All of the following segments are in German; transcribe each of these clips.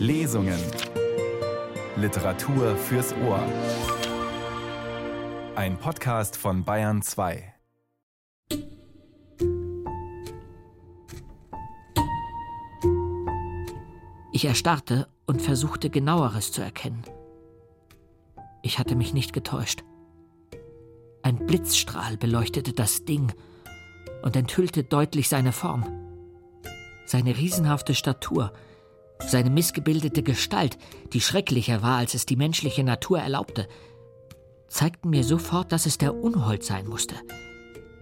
Lesungen. Literatur fürs Ohr. Ein Podcast von Bayern 2. Ich erstarrte und versuchte genaueres zu erkennen. Ich hatte mich nicht getäuscht. Ein Blitzstrahl beleuchtete das Ding und enthüllte deutlich seine Form. Seine riesenhafte Statur, seine missgebildete Gestalt, die schrecklicher war, als es die menschliche Natur erlaubte, zeigten mir sofort, dass es der Unhold sein musste.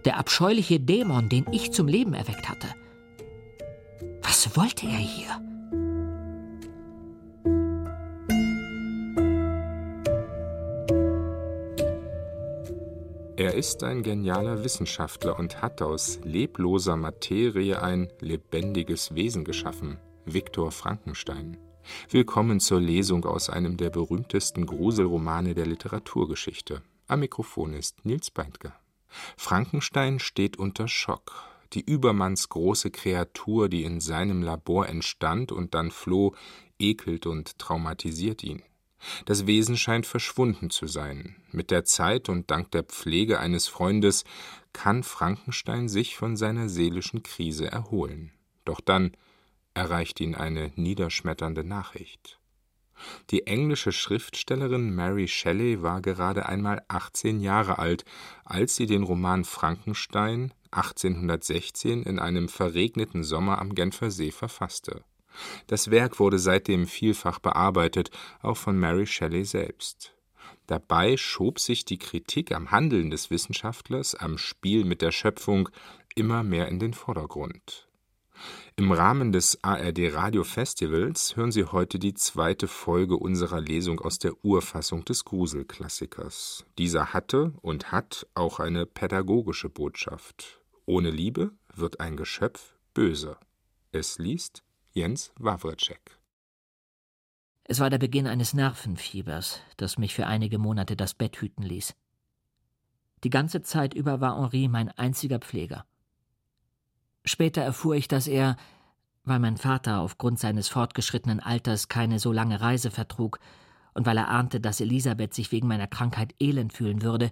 Der abscheuliche Dämon, den ich zum Leben erweckt hatte. Was wollte er hier? Er ist ein genialer Wissenschaftler und hat aus lebloser Materie ein lebendiges Wesen geschaffen, Viktor Frankenstein. Willkommen zur Lesung aus einem der berühmtesten Gruselromane der Literaturgeschichte. Am Mikrofon ist Nils Beindker. Frankenstein steht unter Schock. Die übermannsgroße Kreatur, die in seinem Labor entstand und dann floh, ekelt und traumatisiert ihn. Das Wesen scheint verschwunden zu sein. Mit der Zeit und dank der Pflege eines Freundes kann Frankenstein sich von seiner seelischen Krise erholen. Doch dann erreicht ihn eine niederschmetternde Nachricht. Die englische Schriftstellerin Mary Shelley war gerade einmal 18 Jahre alt, als sie den Roman Frankenstein 1816 in einem verregneten Sommer am Genfer See verfasste. Das Werk wurde seitdem vielfach bearbeitet, auch von Mary Shelley selbst. Dabei schob sich die Kritik am Handeln des Wissenschaftlers, am Spiel mit der Schöpfung immer mehr in den Vordergrund. Im Rahmen des ARD Radio Festivals hören Sie heute die zweite Folge unserer Lesung aus der Urfassung des Gruselklassikers. Dieser hatte und hat auch eine pädagogische Botschaft. Ohne Liebe wird ein Geschöpf böse. Es liest Jens Wawritschek. Es war der Beginn eines Nervenfiebers, das mich für einige Monate das Bett hüten ließ. Die ganze Zeit über war Henri mein einziger Pfleger. Später erfuhr ich, dass er, weil mein Vater aufgrund seines fortgeschrittenen Alters keine so lange Reise vertrug und weil er ahnte, dass Elisabeth sich wegen meiner Krankheit elend fühlen würde,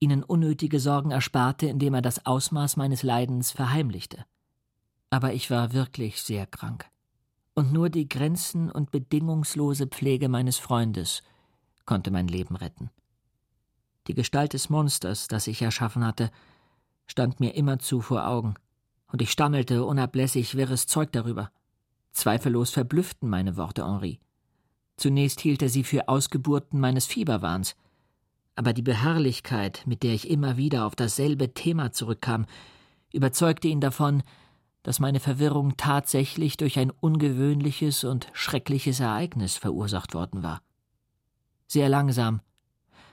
ihnen unnötige Sorgen ersparte, indem er das Ausmaß meines Leidens verheimlichte. Aber ich war wirklich sehr krank und nur die grenzen- und bedingungslose Pflege meines Freundes konnte mein Leben retten. Die Gestalt des Monsters, das ich erschaffen hatte, stand mir immerzu vor Augen, und ich stammelte unablässig wirres Zeug darüber. Zweifellos verblüfften meine Worte Henri. Zunächst hielt er sie für Ausgeburten meines Fieberwahns, aber die Beharrlichkeit, mit der ich immer wieder auf dasselbe Thema zurückkam, überzeugte ihn davon, dass meine Verwirrung tatsächlich durch ein ungewöhnliches und schreckliches Ereignis verursacht worden war. Sehr langsam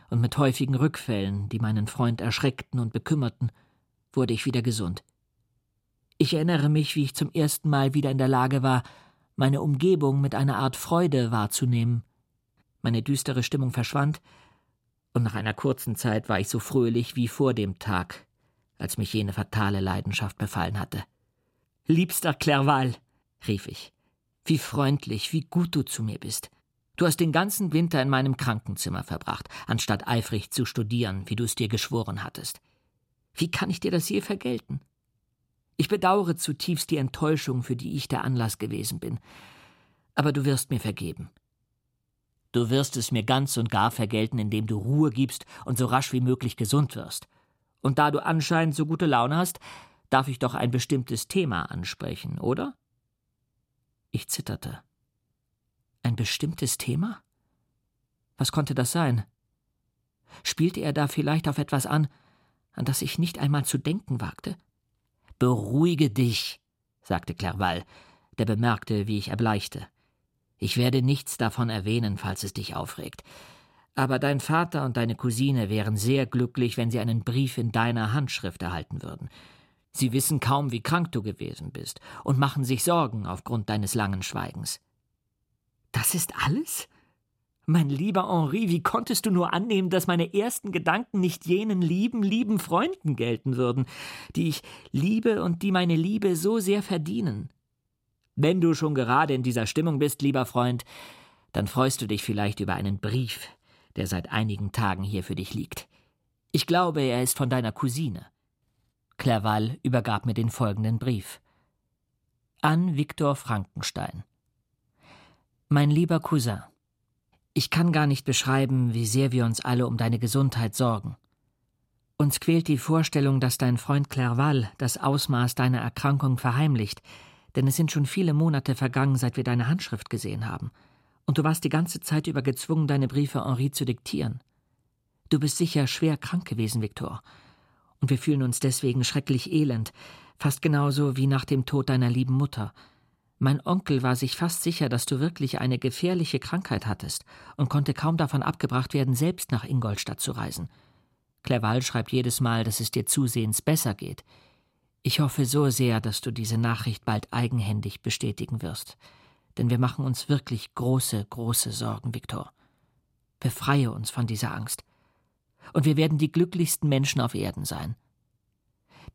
und mit häufigen Rückfällen, die meinen Freund erschreckten und bekümmerten, wurde ich wieder gesund. Ich erinnere mich, wie ich zum ersten Mal wieder in der Lage war, meine Umgebung mit einer Art Freude wahrzunehmen. Meine düstere Stimmung verschwand, und nach einer kurzen Zeit war ich so fröhlich wie vor dem Tag, als mich jene fatale Leidenschaft befallen hatte. Liebster Clerval, rief ich, wie freundlich, wie gut du zu mir bist. Du hast den ganzen Winter in meinem Krankenzimmer verbracht, anstatt eifrig zu studieren, wie du es dir geschworen hattest. Wie kann ich dir das je vergelten? Ich bedauere zutiefst die Enttäuschung, für die ich der Anlass gewesen bin. Aber du wirst mir vergeben. Du wirst es mir ganz und gar vergelten, indem du Ruhe gibst und so rasch wie möglich gesund wirst. Und da du anscheinend so gute Laune hast, darf ich doch ein bestimmtes Thema ansprechen, oder? Ich zitterte. Ein bestimmtes Thema? Was konnte das sein? Spielte er da vielleicht auf etwas an, an das ich nicht einmal zu denken wagte? Beruhige dich, sagte Clerval, der bemerkte, wie ich erbleichte. Ich werde nichts davon erwähnen, falls es dich aufregt. Aber dein Vater und deine Cousine wären sehr glücklich, wenn sie einen Brief in deiner Handschrift erhalten würden. Sie wissen kaum, wie krank du gewesen bist und machen sich Sorgen aufgrund deines langen Schweigens. Das ist alles? Mein lieber Henri, wie konntest du nur annehmen, dass meine ersten Gedanken nicht jenen lieben, lieben Freunden gelten würden, die ich liebe und die meine Liebe so sehr verdienen? Wenn du schon gerade in dieser Stimmung bist, lieber Freund, dann freust du dich vielleicht über einen Brief, der seit einigen Tagen hier für dich liegt. Ich glaube, er ist von deiner Cousine. Clerval übergab mir den folgenden Brief. An Viktor Frankenstein. Mein lieber Cousin, ich kann gar nicht beschreiben, wie sehr wir uns alle um deine Gesundheit sorgen. Uns quält die Vorstellung, dass dein Freund Clerval das Ausmaß deiner Erkrankung verheimlicht, denn es sind schon viele Monate vergangen, seit wir deine Handschrift gesehen haben, und du warst die ganze Zeit über gezwungen, deine Briefe Henri zu diktieren. Du bist sicher schwer krank gewesen, Viktor, und wir fühlen uns deswegen schrecklich elend, fast genauso wie nach dem Tod deiner lieben Mutter. Mein Onkel war sich fast sicher, dass du wirklich eine gefährliche Krankheit hattest und konnte kaum davon abgebracht werden, selbst nach Ingolstadt zu reisen. Clerval schreibt jedes Mal, dass es dir zusehends besser geht. Ich hoffe so sehr, dass du diese Nachricht bald eigenhändig bestätigen wirst. Denn wir machen uns wirklich große, große Sorgen, Viktor. Befreie uns von dieser Angst. Und wir werden die glücklichsten Menschen auf Erden sein.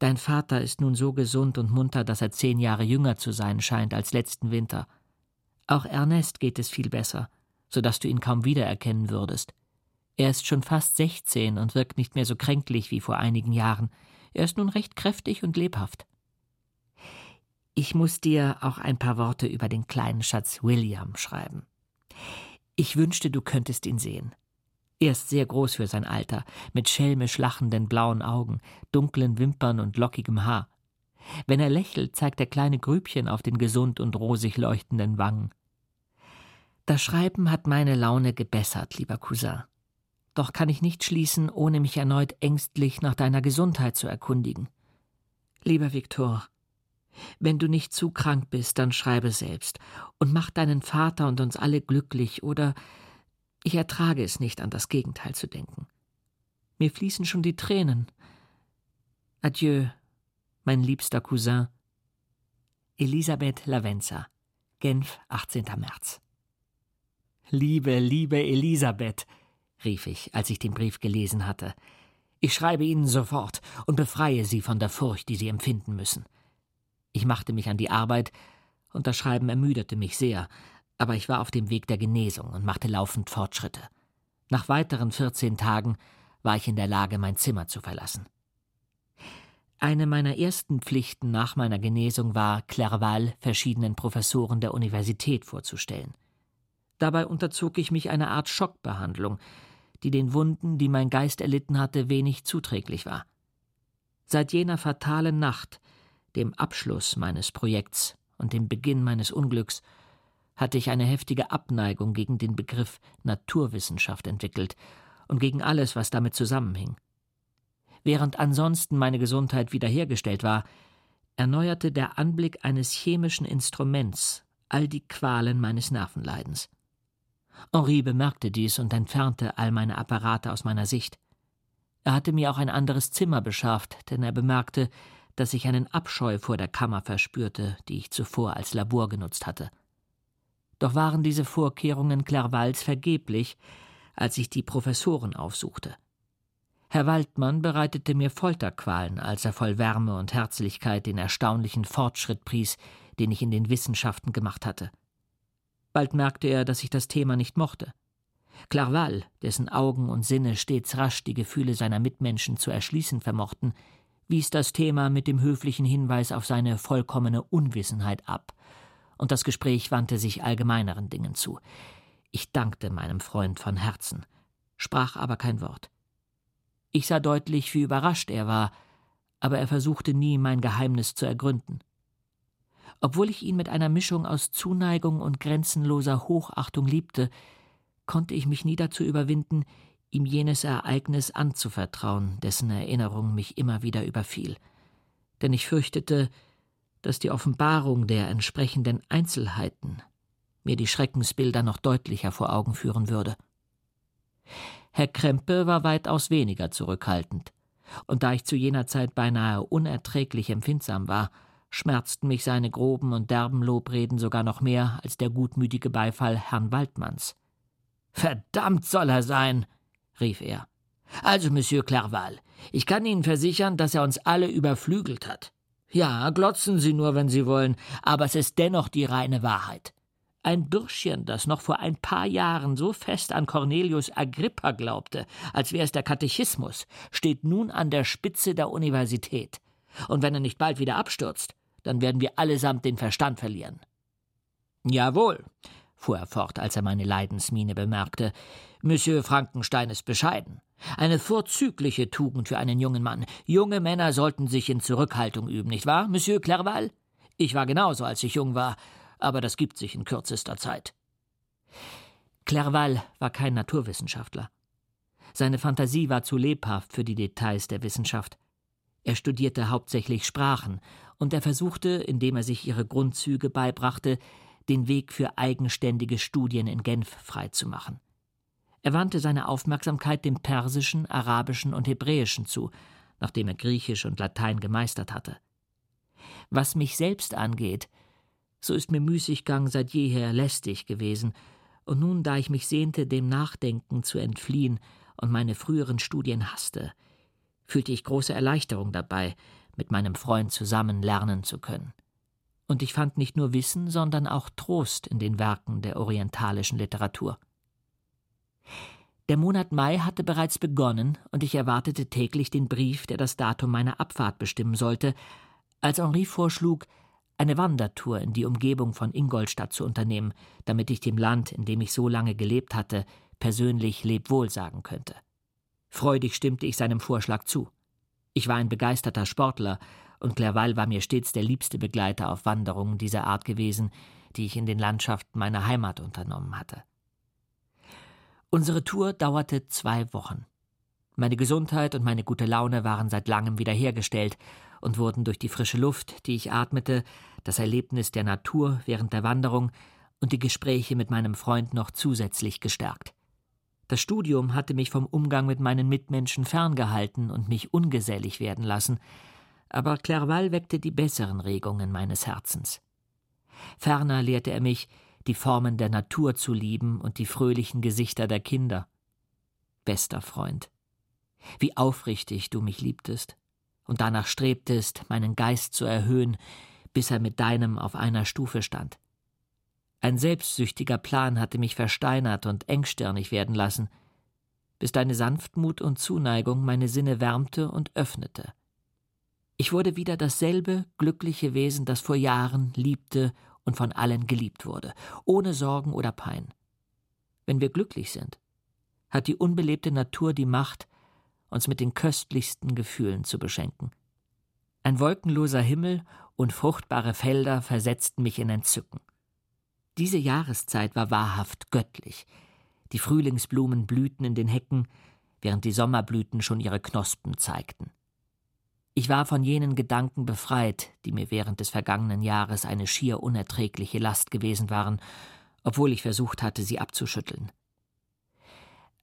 Dein Vater ist nun so gesund und munter, dass er zehn Jahre jünger zu sein scheint als letzten Winter. Auch Ernest geht es viel besser, so dass du ihn kaum wiedererkennen würdest. Er ist schon fast sechzehn und wirkt nicht mehr so kränklich wie vor einigen Jahren. Er ist nun recht kräftig und lebhaft. Ich muss dir auch ein paar Worte über den kleinen Schatz William schreiben. Ich wünschte, du könntest ihn sehen. Er ist sehr groß für sein Alter, mit schelmisch lachenden blauen Augen, dunklen Wimpern und lockigem Haar. Wenn er lächelt, zeigt er kleine Grübchen auf den gesund und rosig leuchtenden Wangen. Das Schreiben hat meine Laune gebessert, lieber Cousin. Doch kann ich nicht schließen, ohne mich erneut ängstlich nach deiner Gesundheit zu erkundigen. Lieber Viktor, wenn du nicht zu krank bist, dann schreibe selbst und mach deinen Vater und uns alle glücklich oder ich ertrage es nicht, an das Gegenteil zu denken. Mir fließen schon die Tränen. Adieu, mein liebster Cousin. Elisabeth Lavenza, Genf, 18. März. Liebe, liebe Elisabeth, rief ich, als ich den Brief gelesen hatte. Ich schreibe Ihnen sofort und befreie Sie von der Furcht, die Sie empfinden müssen. Ich machte mich an die Arbeit, und das Schreiben ermüdete mich sehr, aber ich war auf dem Weg der Genesung und machte laufend Fortschritte. Nach weiteren vierzehn Tagen war ich in der Lage, mein Zimmer zu verlassen. Eine meiner ersten Pflichten nach meiner Genesung war, Clerval verschiedenen Professoren der Universität vorzustellen. Dabei unterzog ich mich einer Art Schockbehandlung, die den Wunden, die mein Geist erlitten hatte, wenig zuträglich war. Seit jener fatalen Nacht, dem Abschluss meines Projekts und dem Beginn meines Unglücks, hatte ich eine heftige Abneigung gegen den Begriff Naturwissenschaft entwickelt und gegen alles, was damit zusammenhing. Während ansonsten meine Gesundheit wiederhergestellt war, erneuerte der Anblick eines chemischen Instruments all die Qualen meines Nervenleidens. Henri bemerkte dies und entfernte all meine Apparate aus meiner Sicht. Er hatte mir auch ein anderes Zimmer beschafft, denn er bemerkte, dass ich einen Abscheu vor der Kammer verspürte, die ich zuvor als Labor genutzt hatte. Doch waren diese Vorkehrungen Clervals vergeblich, als ich die Professoren aufsuchte. Herr Waldmann bereitete mir Folterqualen, als er voll Wärme und Herzlichkeit den erstaunlichen Fortschritt pries, den ich in den Wissenschaften gemacht hatte. Bald merkte er, dass ich das Thema nicht mochte. Clerval, dessen Augen und Sinne stets rasch die Gefühle seiner Mitmenschen zu erschließen vermochten, wies das Thema mit dem höflichen Hinweis auf seine vollkommene Unwissenheit ab und das Gespräch wandte sich allgemeineren Dingen zu. Ich dankte meinem Freund von Herzen, sprach aber kein Wort. Ich sah deutlich, wie überrascht er war, aber er versuchte nie, mein Geheimnis zu ergründen. Obwohl ich ihn mit einer Mischung aus Zuneigung und grenzenloser Hochachtung liebte, konnte ich mich nie dazu überwinden, ihm jenes Ereignis anzuvertrauen, dessen Erinnerung mich immer wieder überfiel. Denn ich fürchtete, dass die Offenbarung der entsprechenden Einzelheiten mir die Schreckensbilder noch deutlicher vor Augen führen würde. Herr Krempe war weitaus weniger zurückhaltend, und da ich zu jener Zeit beinahe unerträglich empfindsam war, schmerzten mich seine groben und derben Lobreden sogar noch mehr als der gutmütige Beifall Herrn Waldmanns. Verdammt soll er sein, rief er. Also, Monsieur Clerval, ich kann Ihnen versichern, dass er uns alle überflügelt hat. Ja, glotzen Sie nur, wenn Sie wollen, aber es ist dennoch die reine Wahrheit. Ein Bürschchen, das noch vor ein paar Jahren so fest an Cornelius Agrippa glaubte, als wäre es der Katechismus, steht nun an der Spitze der Universität. Und wenn er nicht bald wieder abstürzt, dann werden wir allesamt den Verstand verlieren. Jawohl, fuhr er fort, als er meine Leidensmiene bemerkte, Monsieur Frankenstein ist bescheiden. Eine vorzügliche Tugend für einen jungen Mann. Junge Männer sollten sich in Zurückhaltung üben, nicht wahr, Monsieur Clerval? Ich war genauso, als ich jung war, aber das gibt sich in kürzester Zeit. Clerval war kein Naturwissenschaftler. Seine Fantasie war zu lebhaft für die Details der Wissenschaft. Er studierte hauptsächlich Sprachen, und er versuchte, indem er sich ihre Grundzüge beibrachte, den Weg für eigenständige Studien in Genf freizumachen. Er wandte seine Aufmerksamkeit dem Persischen, Arabischen und Hebräischen zu, nachdem er Griechisch und Latein gemeistert hatte. Was mich selbst angeht, so ist mir Müßiggang seit jeher lästig gewesen, und nun, da ich mich sehnte, dem Nachdenken zu entfliehen und meine früheren Studien hasste, fühlte ich große Erleichterung dabei, mit meinem Freund zusammen lernen zu können. Und ich fand nicht nur Wissen, sondern auch Trost in den Werken der orientalischen Literatur. Der Monat Mai hatte bereits begonnen, und ich erwartete täglich den Brief, der das Datum meiner Abfahrt bestimmen sollte, als Henri vorschlug, eine Wandertour in die Umgebung von Ingolstadt zu unternehmen, damit ich dem Land, in dem ich so lange gelebt hatte, persönlich Lebwohl sagen könnte. Freudig stimmte ich seinem Vorschlag zu. Ich war ein begeisterter Sportler, und Clerval war mir stets der liebste Begleiter auf Wanderungen dieser Art gewesen, die ich in den Landschaften meiner Heimat unternommen hatte. Unsere Tour dauerte zwei Wochen. Meine Gesundheit und meine gute Laune waren seit langem wiederhergestellt und wurden durch die frische Luft, die ich atmete, das Erlebnis der Natur während der Wanderung und die Gespräche mit meinem Freund noch zusätzlich gestärkt. Das Studium hatte mich vom Umgang mit meinen Mitmenschen ferngehalten und mich ungesellig werden lassen, aber Clerval weckte die besseren Regungen meines Herzens. Ferner lehrte er mich, die Formen der Natur zu lieben und die fröhlichen Gesichter der Kinder. Bester Freund, wie aufrichtig du mich liebtest und danach strebtest, meinen Geist zu erhöhen, bis er mit deinem auf einer Stufe stand. Ein selbstsüchtiger Plan hatte mich versteinert und engstirnig werden lassen, bis deine Sanftmut und Zuneigung meine Sinne wärmte und öffnete. Ich wurde wieder dasselbe glückliche Wesen, das vor Jahren liebte und von allen geliebt wurde, ohne Sorgen oder Pein. Wenn wir glücklich sind, hat die unbelebte Natur die Macht, uns mit den köstlichsten Gefühlen zu beschenken. Ein wolkenloser Himmel und fruchtbare Felder versetzten mich in Entzücken. Diese Jahreszeit war wahrhaft göttlich. Die Frühlingsblumen blühten in den Hecken, während die Sommerblüten schon ihre Knospen zeigten. Ich war von jenen Gedanken befreit, die mir während des vergangenen Jahres eine schier unerträgliche Last gewesen waren, obwohl ich versucht hatte, sie abzuschütteln.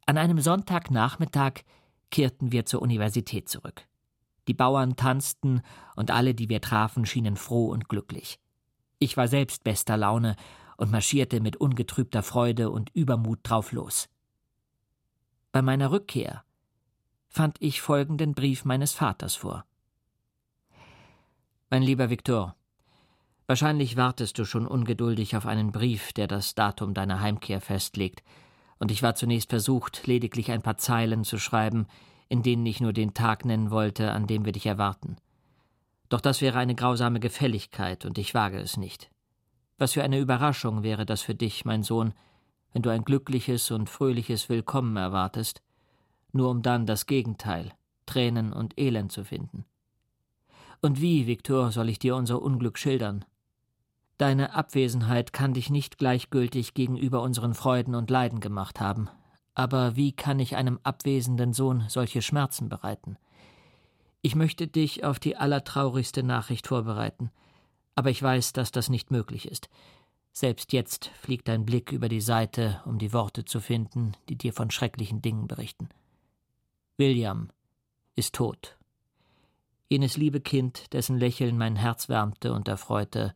An einem Sonntagnachmittag kehrten wir zur Universität zurück. Die Bauern tanzten, und alle, die wir trafen, schienen froh und glücklich. Ich war selbst bester Laune und marschierte mit ungetrübter Freude und Übermut drauf los. Bei meiner Rückkehr fand ich folgenden Brief meines Vaters vor. Mein lieber Viktor, wahrscheinlich wartest du schon ungeduldig auf einen Brief, der das Datum deiner Heimkehr festlegt, und ich war zunächst versucht, lediglich ein paar Zeilen zu schreiben, in denen ich nur den Tag nennen wollte, an dem wir dich erwarten. Doch das wäre eine grausame Gefälligkeit, und ich wage es nicht. Was für eine Überraschung wäre das für dich, mein Sohn, wenn du ein glückliches und fröhliches Willkommen erwartest, nur um dann das Gegenteil, Tränen und Elend zu finden. Und wie, Viktor, soll ich dir unser Unglück schildern? Deine Abwesenheit kann dich nicht gleichgültig gegenüber unseren Freuden und Leiden gemacht haben. Aber wie kann ich einem abwesenden Sohn solche Schmerzen bereiten? Ich möchte dich auf die allertraurigste Nachricht vorbereiten, aber ich weiß, dass das nicht möglich ist. Selbst jetzt fliegt dein Blick über die Seite, um die Worte zu finden, die dir von schrecklichen Dingen berichten. William ist tot. Jenes liebe Kind, dessen Lächeln mein Herz wärmte und erfreute,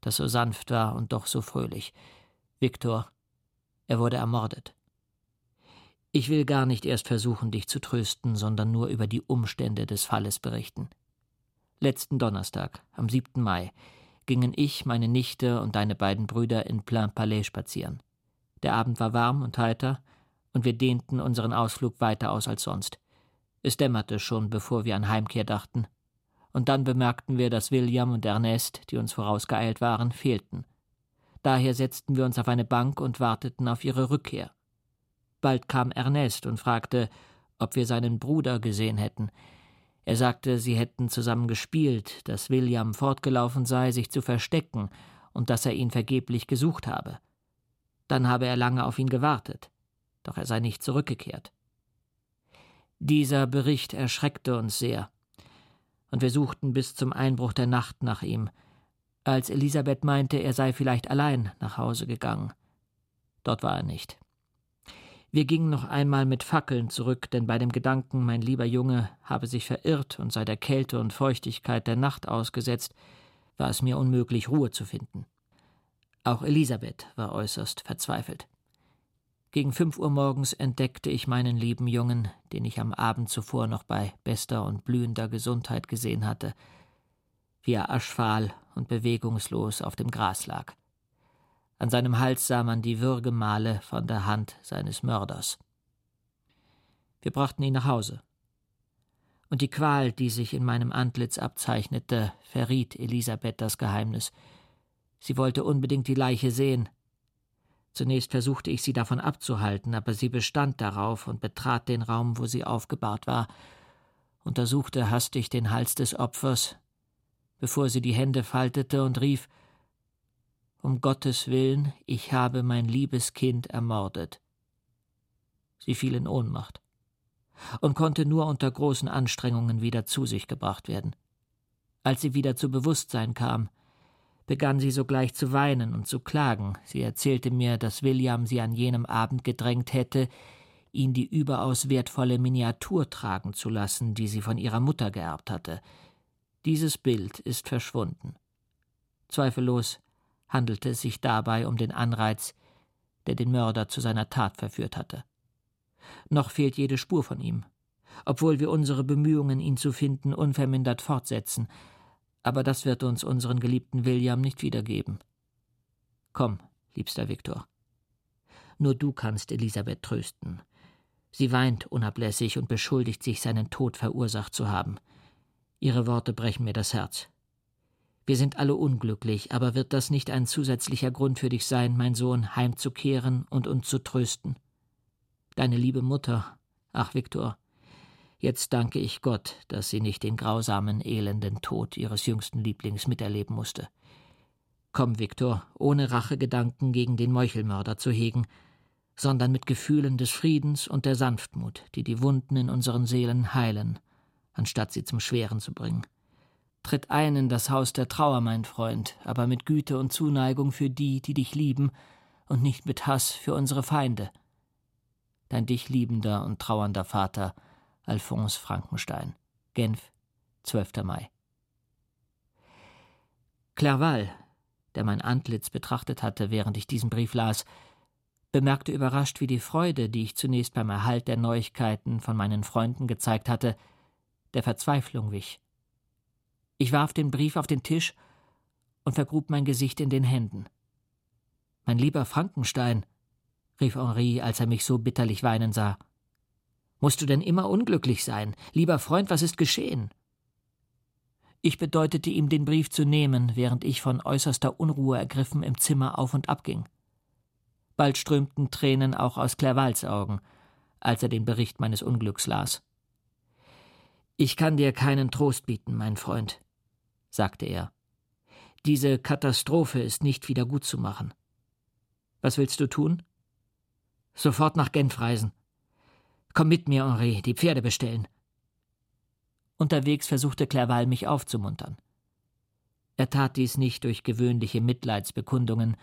das so sanft war und doch so fröhlich. Viktor, er wurde ermordet. Ich will gar nicht erst versuchen, dich zu trösten, sondern nur über die Umstände des Falles berichten. Letzten Donnerstag, am 7. Mai, gingen ich, meine Nichte und deine beiden Brüder in Plain Palais spazieren. Der Abend war warm und heiter, und wir dehnten unseren Ausflug weiter aus als sonst. Es dämmerte schon, bevor wir an Heimkehr dachten. Und dann bemerkten wir, dass William und Ernest, die uns vorausgeeilt waren, fehlten. Daher setzten wir uns auf eine Bank und warteten auf ihre Rückkehr. Bald kam Ernest und fragte, ob wir seinen Bruder gesehen hätten. Er sagte, sie hätten zusammen gespielt, dass William fortgelaufen sei, sich zu verstecken, und dass er ihn vergeblich gesucht habe. Dann habe er lange auf ihn gewartet, doch er sei nicht zurückgekehrt. Dieser Bericht erschreckte uns sehr, und wir suchten bis zum Einbruch der Nacht nach ihm, als Elisabeth meinte, er sei vielleicht allein nach Hause gegangen. Dort war er nicht. Wir gingen noch einmal mit Fackeln zurück, denn bei dem Gedanken, mein lieber Junge habe sich verirrt und sei der Kälte und Feuchtigkeit der Nacht ausgesetzt, war es mir unmöglich, Ruhe zu finden. Auch Elisabeth war äußerst verzweifelt. Gegen fünf Uhr morgens entdeckte ich meinen lieben Jungen, den ich am Abend zuvor noch bei bester und blühender Gesundheit gesehen hatte, wie er aschfahl und bewegungslos auf dem Gras lag. An seinem Hals sah man die Würgemale von der Hand seines Mörders. Wir brachten ihn nach Hause. Und die Qual, die sich in meinem Antlitz abzeichnete, verriet Elisabeth das Geheimnis. Sie wollte unbedingt die Leiche sehen. Zunächst versuchte ich sie davon abzuhalten, aber sie bestand darauf und betrat den Raum, wo sie aufgebahrt war, untersuchte hastig den Hals des Opfers, bevor sie die Hände faltete und rief um Gottes willen, ich habe mein liebes Kind ermordet. Sie fiel in Ohnmacht und konnte nur unter großen Anstrengungen wieder zu sich gebracht werden. Als sie wieder zu Bewusstsein kam, begann sie sogleich zu weinen und zu klagen. Sie erzählte mir, dass William sie an jenem Abend gedrängt hätte, ihn die überaus wertvolle Miniatur tragen zu lassen, die sie von ihrer Mutter geerbt hatte. Dieses Bild ist verschwunden. Zweifellos handelte es sich dabei um den Anreiz, der den Mörder zu seiner Tat verführt hatte. Noch fehlt jede Spur von ihm, obwohl wir unsere Bemühungen, ihn zu finden, unvermindert fortsetzen, aber das wird uns unseren geliebten William nicht wiedergeben. Komm, liebster Viktor. Nur du kannst Elisabeth trösten. Sie weint unablässig und beschuldigt sich, seinen Tod verursacht zu haben. Ihre Worte brechen mir das Herz. Wir sind alle unglücklich, aber wird das nicht ein zusätzlicher Grund für dich sein, mein Sohn, heimzukehren und uns zu trösten? Deine liebe Mutter, ach Viktor, jetzt danke ich Gott, dass sie nicht den grausamen, elenden Tod ihres jüngsten Lieblings miterleben musste. Komm, Viktor, ohne Rachegedanken gegen den Meuchelmörder zu hegen, sondern mit Gefühlen des Friedens und der Sanftmut, die die Wunden in unseren Seelen heilen, anstatt sie zum Schweren zu bringen. Tritt ein in das Haus der Trauer, mein Freund, aber mit Güte und Zuneigung für die, die dich lieben, und nicht mit Hass für unsere Feinde. Dein dich liebender und trauernder Vater, Alphonse Frankenstein. Genf, 12. Mai. Clerval, der mein Antlitz betrachtet hatte, während ich diesen Brief las, bemerkte überrascht, wie die Freude, die ich zunächst beim Erhalt der Neuigkeiten von meinen Freunden gezeigt hatte, der Verzweiflung wich. Ich warf den Brief auf den Tisch und vergrub mein Gesicht in den Händen. Mein lieber Frankenstein, rief Henri, als er mich so bitterlich weinen sah. Musst du denn immer unglücklich sein? Lieber Freund, was ist geschehen? Ich bedeutete ihm, den Brief zu nehmen, während ich von äußerster Unruhe ergriffen im Zimmer auf und ab ging. Bald strömten Tränen auch aus Clervals Augen, als er den Bericht meines Unglücks las. Ich kann dir keinen Trost bieten, mein Freund sagte er. Diese Katastrophe ist nicht wieder gut zu machen. Was willst du tun? Sofort nach Genf reisen. Komm mit mir, Henri, die Pferde bestellen. Unterwegs versuchte Clerval mich aufzumuntern. Er tat dies nicht durch gewöhnliche Mitleidsbekundungen,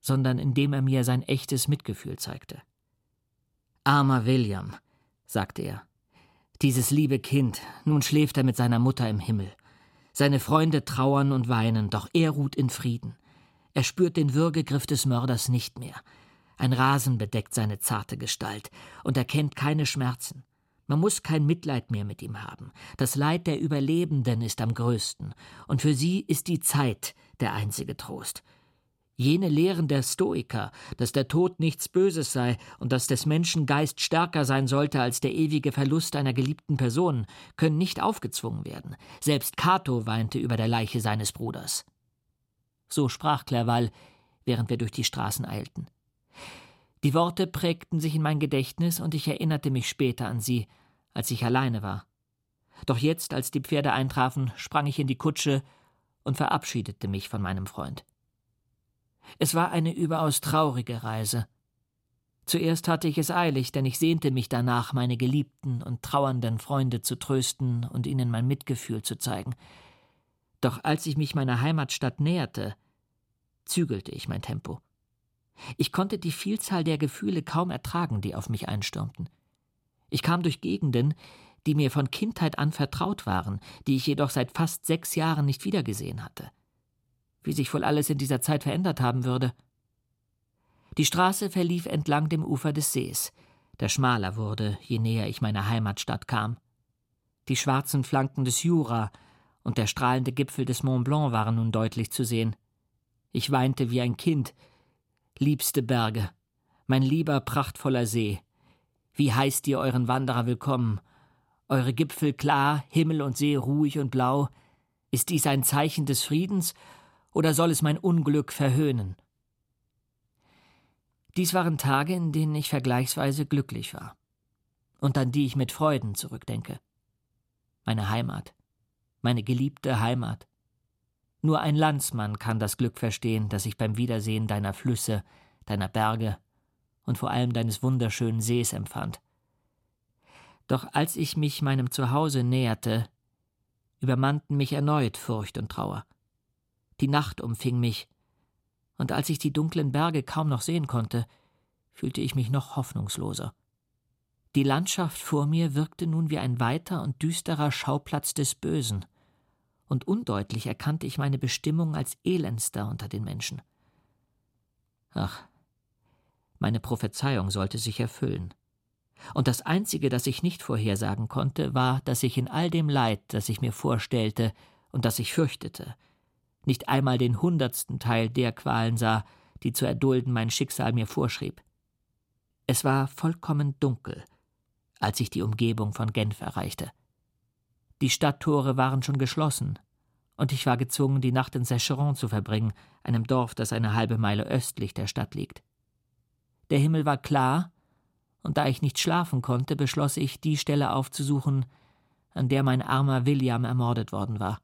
sondern indem er mir sein echtes Mitgefühl zeigte. Armer William, sagte er, dieses liebe Kind, nun schläft er mit seiner Mutter im Himmel. Seine Freunde trauern und weinen, doch er ruht in Frieden. Er spürt den Würgegriff des Mörders nicht mehr. Ein Rasen bedeckt seine zarte Gestalt, und er kennt keine Schmerzen. Man muss kein Mitleid mehr mit ihm haben. Das Leid der Überlebenden ist am größten, und für sie ist die Zeit der einzige Trost. Jene Lehren der Stoiker, dass der Tod nichts Böses sei und dass des Menschen Geist stärker sein sollte als der ewige Verlust einer geliebten Person, können nicht aufgezwungen werden. Selbst Cato weinte über der Leiche seines Bruders. So sprach Clerval, während wir durch die Straßen eilten. Die Worte prägten sich in mein Gedächtnis und ich erinnerte mich später an sie, als ich alleine war. Doch jetzt, als die Pferde eintrafen, sprang ich in die Kutsche und verabschiedete mich von meinem Freund. Es war eine überaus traurige Reise. Zuerst hatte ich es eilig, denn ich sehnte mich danach, meine geliebten und trauernden Freunde zu trösten und ihnen mein Mitgefühl zu zeigen. Doch als ich mich meiner Heimatstadt näherte, zügelte ich mein Tempo. Ich konnte die Vielzahl der Gefühle kaum ertragen, die auf mich einstürmten. Ich kam durch Gegenden, die mir von Kindheit an vertraut waren, die ich jedoch seit fast sechs Jahren nicht wiedergesehen hatte wie sich wohl alles in dieser Zeit verändert haben würde. Die Straße verlief entlang dem Ufer des Sees, der schmaler wurde, je näher ich meiner Heimatstadt kam. Die schwarzen Flanken des Jura und der strahlende Gipfel des Mont Blanc waren nun deutlich zu sehen. Ich weinte wie ein Kind. Liebste Berge, mein lieber prachtvoller See, wie heißt ihr euren Wanderer willkommen? Eure Gipfel klar, Himmel und See ruhig und blau. Ist dies ein Zeichen des Friedens oder soll es mein Unglück verhöhnen? Dies waren Tage, in denen ich vergleichsweise glücklich war und an die ich mit Freuden zurückdenke. Meine Heimat, meine geliebte Heimat. Nur ein Landsmann kann das Glück verstehen, das ich beim Wiedersehen deiner Flüsse, deiner Berge und vor allem deines wunderschönen Sees empfand. Doch als ich mich meinem Zuhause näherte, übermannten mich erneut Furcht und Trauer. Die Nacht umfing mich, und als ich die dunklen Berge kaum noch sehen konnte, fühlte ich mich noch hoffnungsloser. Die Landschaft vor mir wirkte nun wie ein weiter und düsterer Schauplatz des Bösen, und undeutlich erkannte ich meine Bestimmung als Elendster unter den Menschen. Ach, meine Prophezeiung sollte sich erfüllen. Und das Einzige, das ich nicht vorhersagen konnte, war, dass ich in all dem Leid, das ich mir vorstellte und das ich fürchtete, nicht einmal den hundertsten Teil der Qualen sah, die zu erdulden mein Schicksal mir vorschrieb. Es war vollkommen dunkel, als ich die Umgebung von Genf erreichte. Die Stadttore waren schon geschlossen, und ich war gezwungen, die Nacht in Secheron zu verbringen, einem Dorf, das eine halbe Meile östlich der Stadt liegt. Der Himmel war klar, und da ich nicht schlafen konnte, beschloss ich, die Stelle aufzusuchen, an der mein armer William ermordet worden war.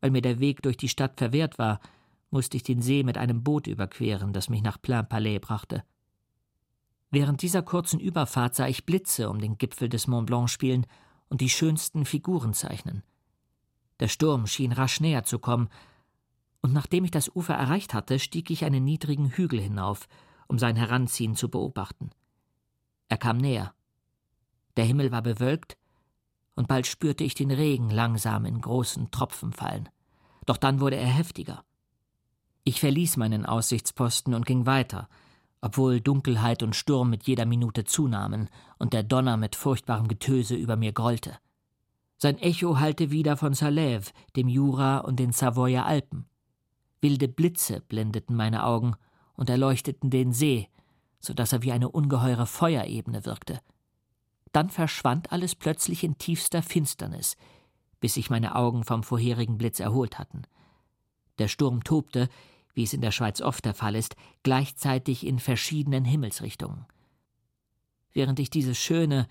Weil mir der Weg durch die Stadt verwehrt war, musste ich den See mit einem Boot überqueren, das mich nach Plain-Palais brachte. Während dieser kurzen Überfahrt sah ich Blitze um den Gipfel des Mont Blanc spielen und die schönsten Figuren zeichnen. Der Sturm schien rasch näher zu kommen, und nachdem ich das Ufer erreicht hatte, stieg ich einen niedrigen Hügel hinauf, um sein Heranziehen zu beobachten. Er kam näher. Der Himmel war bewölkt, und bald spürte ich den Regen langsam in großen Tropfen fallen. Doch dann wurde er heftiger. Ich verließ meinen Aussichtsposten und ging weiter, obwohl Dunkelheit und Sturm mit jeder Minute zunahmen und der Donner mit furchtbarem Getöse über mir grollte. Sein Echo hallte wieder von Salève, dem Jura und den Savoyer Alpen. Wilde Blitze blendeten meine Augen und erleuchteten den See, so dass er wie eine ungeheure Feuerebene wirkte. Dann verschwand alles plötzlich in tiefster Finsternis, bis sich meine Augen vom vorherigen Blitz erholt hatten. Der Sturm tobte, wie es in der Schweiz oft der Fall ist, gleichzeitig in verschiedenen Himmelsrichtungen. Während ich dieses schöne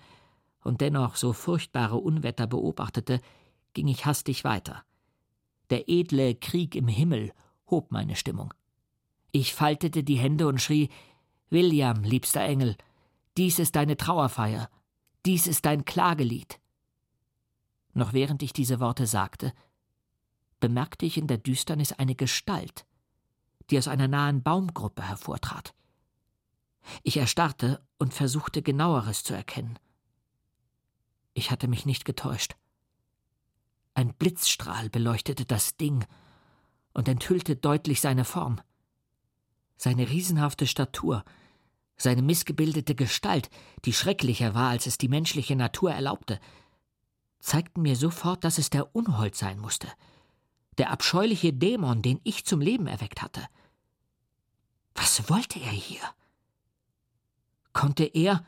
und dennoch so furchtbare Unwetter beobachtete, ging ich hastig weiter. Der edle Krieg im Himmel hob meine Stimmung. Ich faltete die Hände und schrie William, liebster Engel, dies ist deine Trauerfeier, dies ist dein Klagelied. Noch während ich diese Worte sagte, bemerkte ich in der Düsternis eine Gestalt, die aus einer nahen Baumgruppe hervortrat. Ich erstarrte und versuchte genaueres zu erkennen. Ich hatte mich nicht getäuscht. Ein Blitzstrahl beleuchtete das Ding und enthüllte deutlich seine Form. Seine riesenhafte Statur, Seine missgebildete Gestalt, die schrecklicher war, als es die menschliche Natur erlaubte, zeigten mir sofort, dass es der Unhold sein musste, der abscheuliche Dämon, den ich zum Leben erweckt hatte. Was wollte er hier? Konnte er,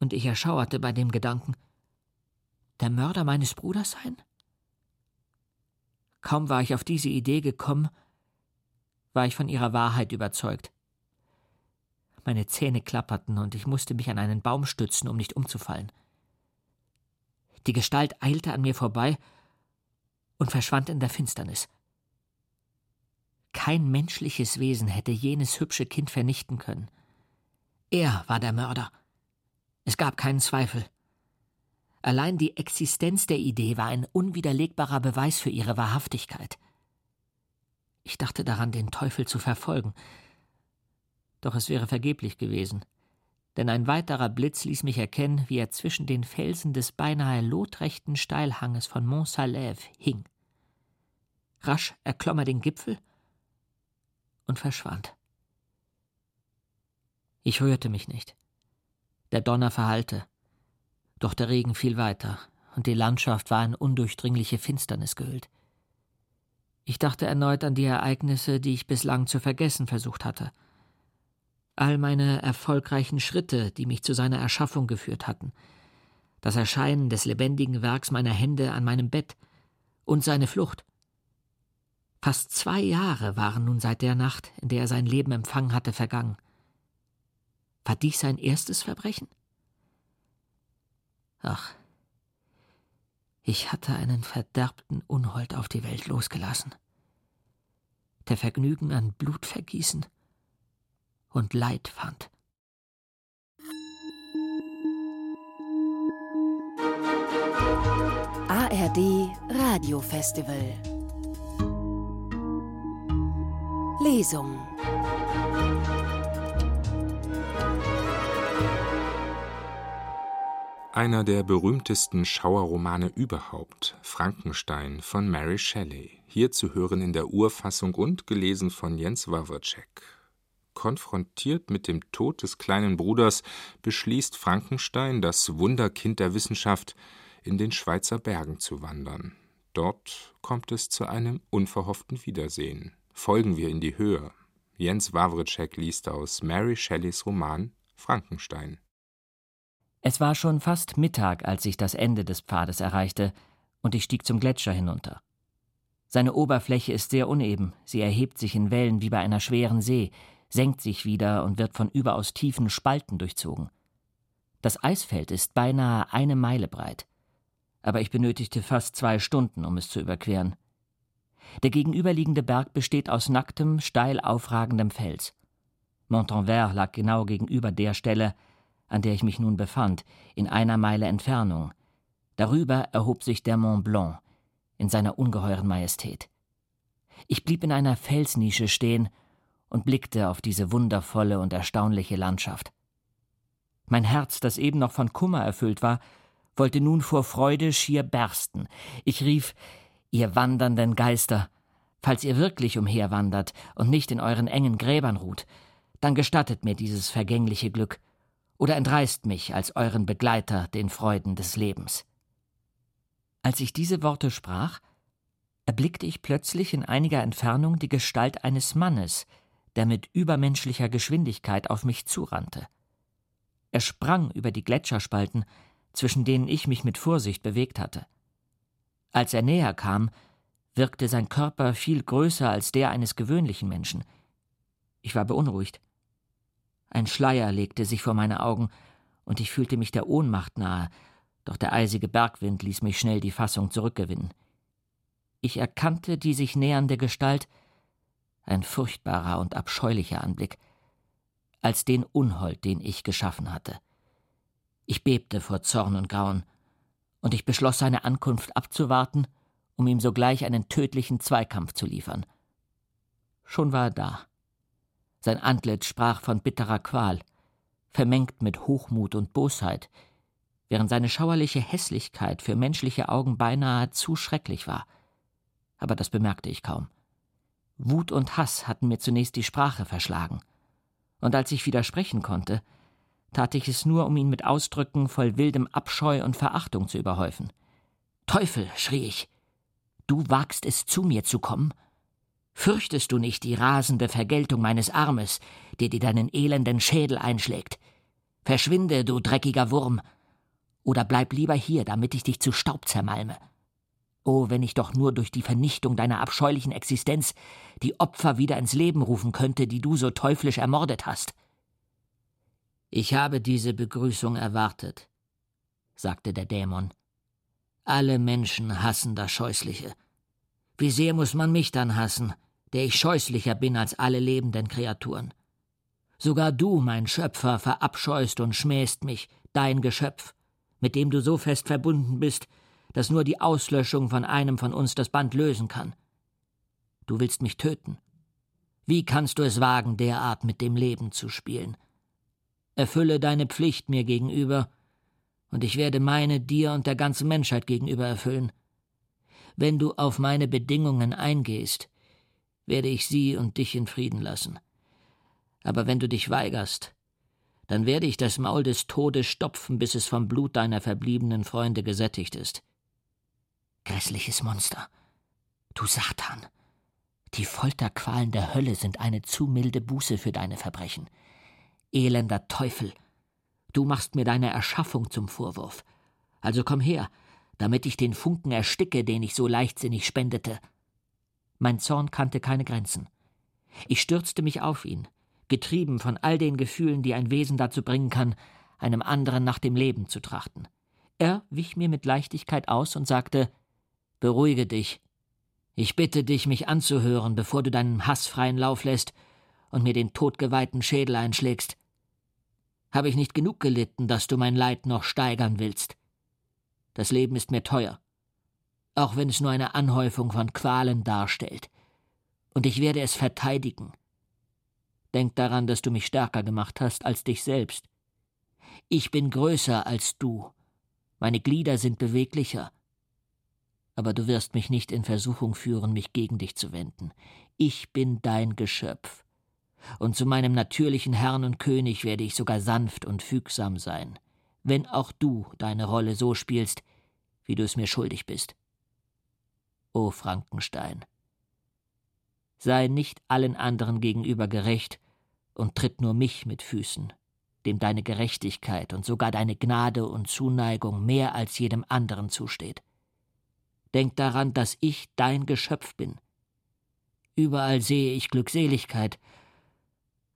und ich erschauerte bei dem Gedanken, der Mörder meines Bruders sein? Kaum war ich auf diese Idee gekommen, war ich von ihrer Wahrheit überzeugt. Meine Zähne klapperten und ich musste mich an einen Baum stützen, um nicht umzufallen. Die Gestalt eilte an mir vorbei und verschwand in der Finsternis. Kein menschliches Wesen hätte jenes hübsche Kind vernichten können. Er war der Mörder. Es gab keinen Zweifel. Allein die Existenz der Idee war ein unwiderlegbarer Beweis für ihre Wahrhaftigkeit. Ich dachte daran, den Teufel zu verfolgen. Doch es wäre vergeblich gewesen, denn ein weiterer Blitz ließ mich erkennen, wie er zwischen den Felsen des beinahe lotrechten Steilhanges von Mont Salève hing. Rasch erklomm er den Gipfel und verschwand. Ich rührte mich nicht. Der Donner verhallte. Doch der Regen fiel weiter, und die Landschaft war in undurchdringliche Finsternis gehüllt. Ich dachte erneut an die Ereignisse, die ich bislang zu vergessen versucht hatte. All meine erfolgreichen Schritte, die mich zu seiner Erschaffung geführt hatten, das Erscheinen des lebendigen Werks meiner Hände an meinem Bett und seine Flucht. Fast zwei Jahre waren nun seit der Nacht, in der er sein Leben empfangen hatte, vergangen. War dies sein erstes Verbrechen? Ach, ich hatte einen verderbten Unhold auf die Welt losgelassen, der Vergnügen an Blutvergießen und Leid fand. ARD Radiofestival Lesung Einer der berühmtesten Schauerromane überhaupt, Frankenstein von Mary Shelley, hier zu hören in der Urfassung und gelesen von Jens Wawrcek. Konfrontiert mit dem Tod des kleinen Bruders beschließt Frankenstein, das Wunderkind der Wissenschaft, in den Schweizer Bergen zu wandern. Dort kommt es zu einem unverhofften Wiedersehen. Folgen wir in die Höhe. Jens Wawrcek liest aus Mary Shelleys Roman Frankenstein. Es war schon fast Mittag, als ich das Ende des Pfades erreichte, und ich stieg zum Gletscher hinunter. Seine Oberfläche ist sehr uneben, sie erhebt sich in Wellen wie bei einer schweren See, senkt sich wieder und wird von überaus tiefen Spalten durchzogen. Das Eisfeld ist beinahe eine Meile breit, aber ich benötigte fast zwei Stunden, um es zu überqueren. Der gegenüberliegende Berg besteht aus nacktem, steil aufragendem Fels. Montanvert lag genau gegenüber der Stelle, an der ich mich nun befand, in einer Meile Entfernung. Darüber erhob sich der Mont Blanc in seiner ungeheuren Majestät. Ich blieb in einer Felsnische stehen und blickte auf diese wundervolle und erstaunliche Landschaft. Mein Herz, das eben noch von Kummer erfüllt war, wollte nun vor Freude schier bersten. Ich rief Ihr wandernden Geister, falls ihr wirklich umherwandert und nicht in euren engen Gräbern ruht, dann gestattet mir dieses vergängliche Glück, oder entreißt mich als euren Begleiter den Freuden des Lebens. Als ich diese Worte sprach, erblickte ich plötzlich in einiger Entfernung die Gestalt eines Mannes, der mit übermenschlicher Geschwindigkeit auf mich zurannte. Er sprang über die Gletscherspalten, zwischen denen ich mich mit Vorsicht bewegt hatte. Als er näher kam, wirkte sein Körper viel größer als der eines gewöhnlichen Menschen. Ich war beunruhigt. Ein Schleier legte sich vor meine Augen, und ich fühlte mich der Ohnmacht nahe, doch der eisige Bergwind ließ mich schnell die Fassung zurückgewinnen. Ich erkannte die sich nähernde Gestalt, ein furchtbarer und abscheulicher Anblick, als den Unhold, den ich geschaffen hatte. Ich bebte vor Zorn und Grauen, und ich beschloss, seine Ankunft abzuwarten, um ihm sogleich einen tödlichen Zweikampf zu liefern. Schon war er da. Sein Antlitz sprach von bitterer Qual, vermengt mit Hochmut und Bosheit, während seine schauerliche Hässlichkeit für menschliche Augen beinahe zu schrecklich war. Aber das bemerkte ich kaum. Wut und Hass hatten mir zunächst die Sprache verschlagen. Und als ich widersprechen konnte, tat ich es nur, um ihn mit Ausdrücken voll wildem Abscheu und Verachtung zu überhäufen. Teufel, schrie ich, du wagst es zu mir zu kommen? Fürchtest du nicht die rasende Vergeltung meines Armes, der dir deinen elenden Schädel einschlägt? Verschwinde, du dreckiger Wurm, oder bleib lieber hier, damit ich dich zu Staub zermalme. Oh, wenn ich doch nur durch die Vernichtung deiner abscheulichen Existenz die Opfer wieder ins Leben rufen könnte, die du so teuflisch ermordet hast. Ich habe diese Begrüßung erwartet, sagte der Dämon. Alle Menschen hassen das Scheußliche. Wie sehr muss man mich dann hassen, der ich scheußlicher bin als alle lebenden Kreaturen? Sogar du, mein Schöpfer, verabscheust und schmähst mich, dein Geschöpf, mit dem du so fest verbunden bist, dass nur die Auslöschung von einem von uns das Band lösen kann. Du willst mich töten. Wie kannst du es wagen, derart mit dem Leben zu spielen? Erfülle deine Pflicht mir gegenüber, und ich werde meine dir und der ganzen Menschheit gegenüber erfüllen. Wenn du auf meine Bedingungen eingehst, werde ich sie und dich in Frieden lassen. Aber wenn du dich weigerst, dann werde ich das Maul des Todes stopfen, bis es vom Blut deiner verbliebenen Freunde gesättigt ist. Grässliches Monster. Du Satan. Die Folterqualen der Hölle sind eine zu milde Buße für deine Verbrechen. Elender Teufel, du machst mir deine Erschaffung zum Vorwurf. Also komm her, damit ich den Funken ersticke, den ich so leichtsinnig spendete. Mein Zorn kannte keine Grenzen. Ich stürzte mich auf ihn, getrieben von all den Gefühlen, die ein Wesen dazu bringen kann, einem anderen nach dem Leben zu trachten. Er wich mir mit Leichtigkeit aus und sagte Beruhige dich. Ich bitte dich, mich anzuhören, bevor du deinen Hass freien Lauf lässt und mir den todgeweihten Schädel einschlägst. Habe ich nicht genug gelitten, dass du mein Leid noch steigern willst? Das Leben ist mir teuer, auch wenn es nur eine Anhäufung von Qualen darstellt, und ich werde es verteidigen. Denk daran, dass du mich stärker gemacht hast als dich selbst. Ich bin größer als du, meine Glieder sind beweglicher, aber du wirst mich nicht in Versuchung führen, mich gegen dich zu wenden. Ich bin dein Geschöpf, und zu meinem natürlichen Herrn und König werde ich sogar sanft und fügsam sein, wenn auch du deine Rolle so spielst, wie du es mir schuldig bist. O Frankenstein, sei nicht allen anderen gegenüber gerecht und tritt nur mich mit Füßen, dem deine Gerechtigkeit und sogar deine Gnade und Zuneigung mehr als jedem anderen zusteht. Denk daran, dass ich dein Geschöpf bin. Überall sehe ich Glückseligkeit,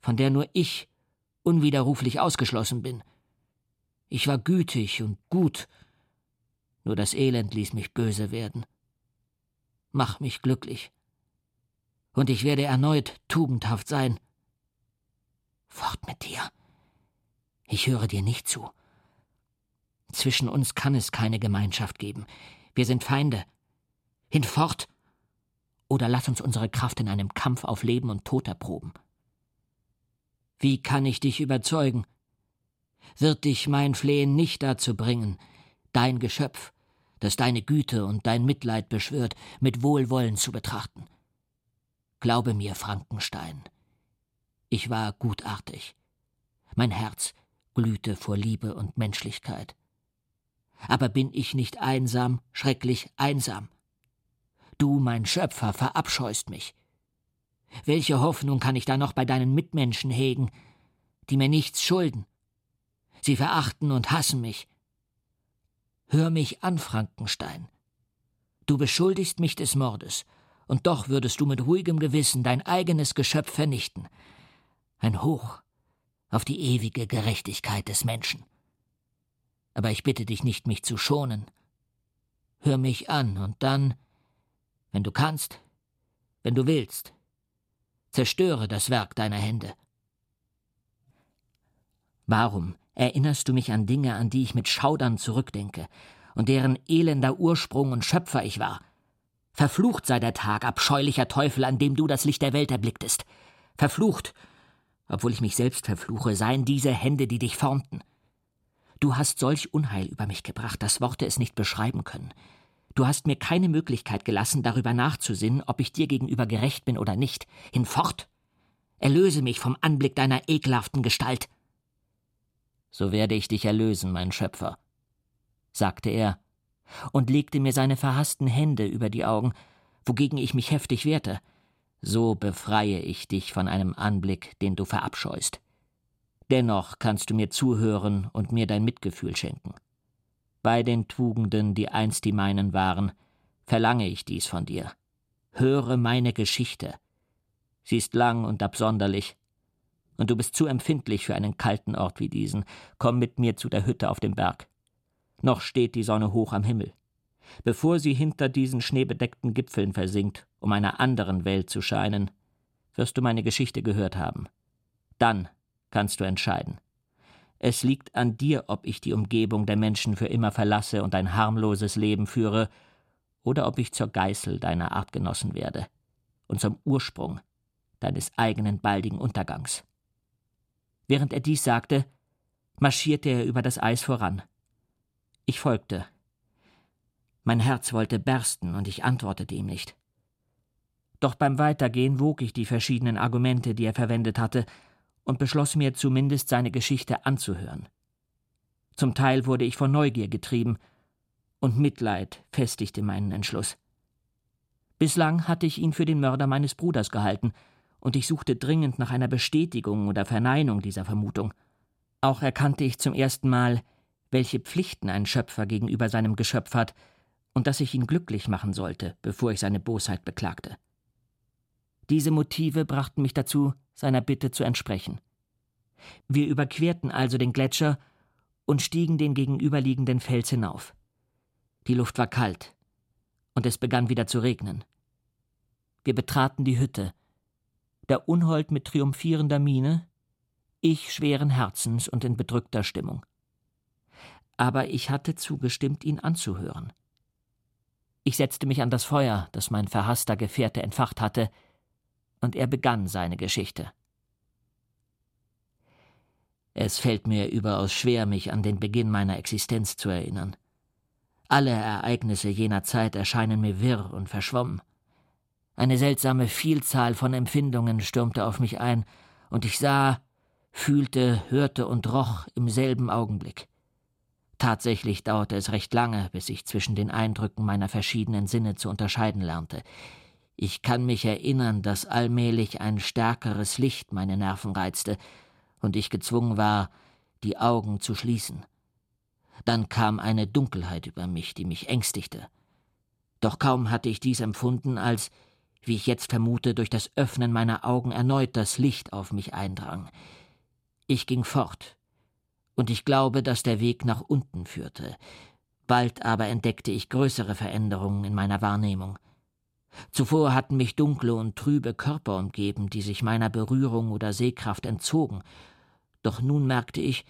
von der nur ich unwiderruflich ausgeschlossen bin. Ich war gütig und gut, nur das Elend ließ mich böse werden. Mach mich glücklich, und ich werde erneut tugendhaft sein. Fort mit dir. Ich höre dir nicht zu. Zwischen uns kann es keine Gemeinschaft geben. Wir sind Feinde. Hinfort! Oder lass uns unsere Kraft in einem Kampf auf Leben und Tod erproben. Wie kann ich dich überzeugen? Wird dich mein Flehen nicht dazu bringen, dein Geschöpf, das deine Güte und dein Mitleid beschwört, mit Wohlwollen zu betrachten? Glaube mir, Frankenstein, ich war gutartig. Mein Herz glühte vor Liebe und Menschlichkeit. Aber bin ich nicht einsam, schrecklich einsam? Du, mein Schöpfer, verabscheust mich. Welche Hoffnung kann ich da noch bei deinen Mitmenschen hegen, die mir nichts schulden? Sie verachten und hassen mich. Hör mich an, Frankenstein. Du beschuldigst mich des Mordes, und doch würdest du mit ruhigem Gewissen dein eigenes Geschöpf vernichten. Ein Hoch auf die ewige Gerechtigkeit des Menschen. Aber ich bitte dich nicht, mich zu schonen. Hör mich an, und dann, wenn du kannst, wenn du willst, zerstöre das Werk deiner Hände. Warum erinnerst du mich an Dinge, an die ich mit Schaudern zurückdenke und deren elender Ursprung und Schöpfer ich war? Verflucht sei der Tag, abscheulicher Teufel, an dem du das Licht der Welt erblicktest. Verflucht, obwohl ich mich selbst verfluche, seien diese Hände, die dich formten. Du hast solch Unheil über mich gebracht, dass Worte es nicht beschreiben können. Du hast mir keine Möglichkeit gelassen, darüber nachzusinnen, ob ich dir gegenüber gerecht bin oder nicht. Hinfort! Erlöse mich vom Anblick deiner ekelhaften Gestalt. So werde ich dich erlösen, mein Schöpfer, sagte er und legte mir seine verhassten Hände über die Augen, wogegen ich mich heftig wehrte. So befreie ich dich von einem Anblick, den du verabscheust. Dennoch kannst du mir zuhören und mir dein Mitgefühl schenken. Bei den Tugenden, die einst die meinen waren, verlange ich dies von dir. Höre meine Geschichte. Sie ist lang und absonderlich, und du bist zu empfindlich für einen kalten Ort wie diesen. Komm mit mir zu der Hütte auf dem Berg. Noch steht die Sonne hoch am Himmel. Bevor sie hinter diesen schneebedeckten Gipfeln versinkt, um einer anderen Welt zu scheinen, wirst du meine Geschichte gehört haben. Dann kannst du entscheiden. Es liegt an dir, ob ich die Umgebung der Menschen für immer verlasse und ein harmloses Leben führe, oder ob ich zur Geißel deiner Artgenossen werde und zum Ursprung deines eigenen baldigen Untergangs. Während er dies sagte, marschierte er über das Eis voran. Ich folgte. Mein Herz wollte bersten, und ich antwortete ihm nicht. Doch beim Weitergehen wog ich die verschiedenen Argumente, die er verwendet hatte, und beschloss mir zumindest seine Geschichte anzuhören. Zum Teil wurde ich von Neugier getrieben, und Mitleid festigte meinen Entschluss. Bislang hatte ich ihn für den Mörder meines Bruders gehalten, und ich suchte dringend nach einer Bestätigung oder Verneinung dieser Vermutung. Auch erkannte ich zum ersten Mal, welche Pflichten ein Schöpfer gegenüber seinem Geschöpf hat, und dass ich ihn glücklich machen sollte, bevor ich seine Bosheit beklagte. Diese Motive brachten mich dazu, seiner Bitte zu entsprechen. Wir überquerten also den Gletscher und stiegen den gegenüberliegenden Fels hinauf. Die Luft war kalt, und es begann wieder zu regnen. Wir betraten die Hütte, der Unhold mit triumphierender Miene, ich schweren Herzens und in bedrückter Stimmung aber ich hatte zugestimmt, ihn anzuhören. Ich setzte mich an das Feuer, das mein verhasster Gefährte entfacht hatte, und er begann seine Geschichte. Es fällt mir überaus schwer, mich an den Beginn meiner Existenz zu erinnern. Alle Ereignisse jener Zeit erscheinen mir wirr und verschwommen. Eine seltsame Vielzahl von Empfindungen stürmte auf mich ein, und ich sah, fühlte, hörte und roch im selben Augenblick. Tatsächlich dauerte es recht lange, bis ich zwischen den Eindrücken meiner verschiedenen Sinne zu unterscheiden lernte. Ich kann mich erinnern, dass allmählich ein stärkeres Licht meine Nerven reizte und ich gezwungen war, die Augen zu schließen. Dann kam eine Dunkelheit über mich, die mich ängstigte. Doch kaum hatte ich dies empfunden, als, wie ich jetzt vermute, durch das Öffnen meiner Augen erneut das Licht auf mich eindrang. Ich ging fort, und ich glaube, dass der Weg nach unten führte. Bald aber entdeckte ich größere Veränderungen in meiner Wahrnehmung. Zuvor hatten mich dunkle und trübe Körper umgeben, die sich meiner Berührung oder Sehkraft entzogen, doch nun merkte ich,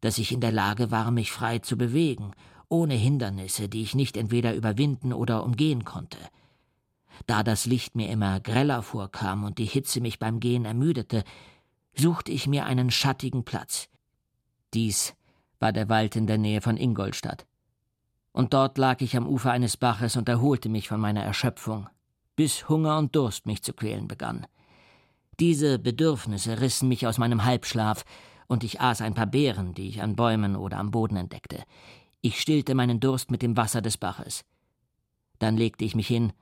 dass ich in der Lage war, mich frei zu bewegen, ohne Hindernisse, die ich nicht entweder überwinden oder umgehen konnte. Da das Licht mir immer greller vorkam und die Hitze mich beim Gehen ermüdete, suchte ich mir einen schattigen Platz. Dies war der Wald in der Nähe von Ingolstadt. Und dort lag ich am Ufer eines Baches und erholte mich von meiner Erschöpfung, bis Hunger und Durst mich zu quälen begann. Diese Bedürfnisse rissen mich aus meinem Halbschlaf, und ich aß ein paar Beeren, die ich an Bäumen oder am Boden entdeckte. Ich stillte meinen Durst mit dem Wasser des Baches. Dann legte ich mich hin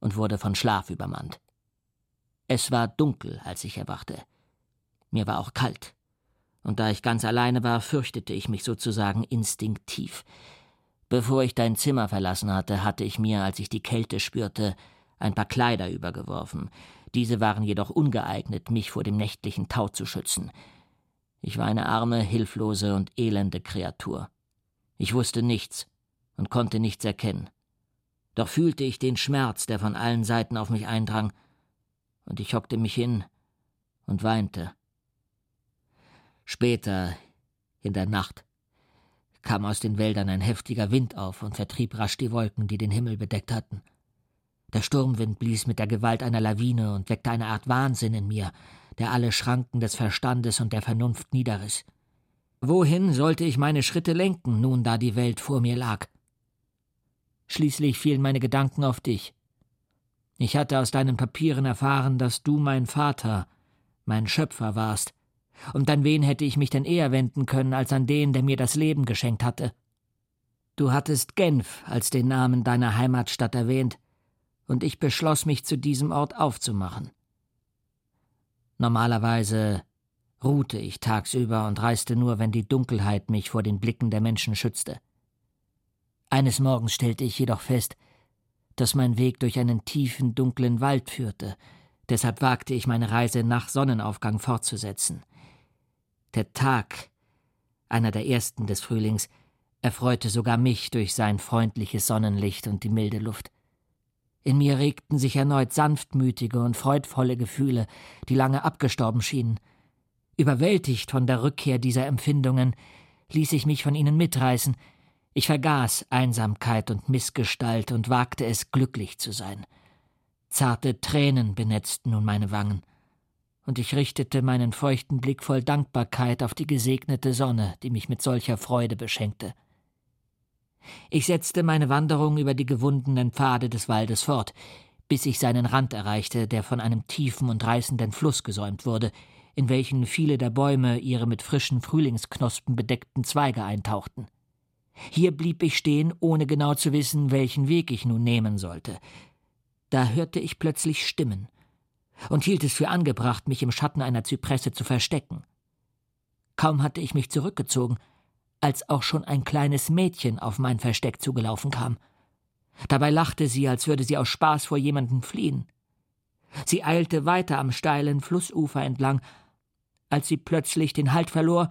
und wurde von Schlaf übermannt. Es war dunkel, als ich erwachte. Mir war auch kalt und da ich ganz alleine war, fürchtete ich mich sozusagen instinktiv. Bevor ich dein Zimmer verlassen hatte, hatte ich mir, als ich die Kälte spürte, ein paar Kleider übergeworfen. Diese waren jedoch ungeeignet, mich vor dem nächtlichen Tau zu schützen. Ich war eine arme, hilflose und elende Kreatur. Ich wusste nichts und konnte nichts erkennen. Doch fühlte ich den Schmerz, der von allen Seiten auf mich eindrang, und ich hockte mich hin und weinte. Später, in der Nacht, kam aus den Wäldern ein heftiger Wind auf und vertrieb rasch die Wolken, die den Himmel bedeckt hatten. Der Sturmwind blies mit der Gewalt einer Lawine und weckte eine Art Wahnsinn in mir, der alle Schranken des Verstandes und der Vernunft niederriss. Wohin sollte ich meine Schritte lenken, nun da die Welt vor mir lag? Schließlich fielen meine Gedanken auf dich. Ich hatte aus deinen Papieren erfahren, dass du mein Vater, mein Schöpfer warst. Und an wen hätte ich mich denn eher wenden können als an den, der mir das Leben geschenkt hatte? Du hattest Genf als den Namen deiner Heimatstadt erwähnt, und ich beschloss mich zu diesem Ort aufzumachen. Normalerweise ruhte ich tagsüber und reiste nur, wenn die Dunkelheit mich vor den Blicken der Menschen schützte. Eines Morgens stellte ich jedoch fest, dass mein Weg durch einen tiefen, dunklen Wald führte, deshalb wagte ich meine Reise nach Sonnenaufgang fortzusetzen. Der Tag, einer der ersten des Frühlings, erfreute sogar mich durch sein freundliches Sonnenlicht und die milde Luft. In mir regten sich erneut sanftmütige und freudvolle Gefühle, die lange abgestorben schienen. Überwältigt von der Rückkehr dieser Empfindungen, ließ ich mich von ihnen mitreißen. Ich vergaß Einsamkeit und Missgestalt und wagte es, glücklich zu sein. Zarte Tränen benetzten nun meine Wangen, und ich richtete meinen feuchten Blick voll Dankbarkeit auf die gesegnete Sonne, die mich mit solcher Freude beschenkte. Ich setzte meine Wanderung über die gewundenen Pfade des Waldes fort, bis ich seinen Rand erreichte, der von einem tiefen und reißenden Fluss gesäumt wurde, in welchen viele der Bäume ihre mit frischen Frühlingsknospen bedeckten Zweige eintauchten. Hier blieb ich stehen, ohne genau zu wissen, welchen Weg ich nun nehmen sollte. Da hörte ich plötzlich Stimmen und hielt es für angebracht, mich im Schatten einer Zypresse zu verstecken. Kaum hatte ich mich zurückgezogen, als auch schon ein kleines Mädchen auf mein Versteck zugelaufen kam. Dabei lachte sie, als würde sie aus Spaß vor jemandem fliehen. Sie eilte weiter am steilen Flussufer entlang, als sie plötzlich den Halt verlor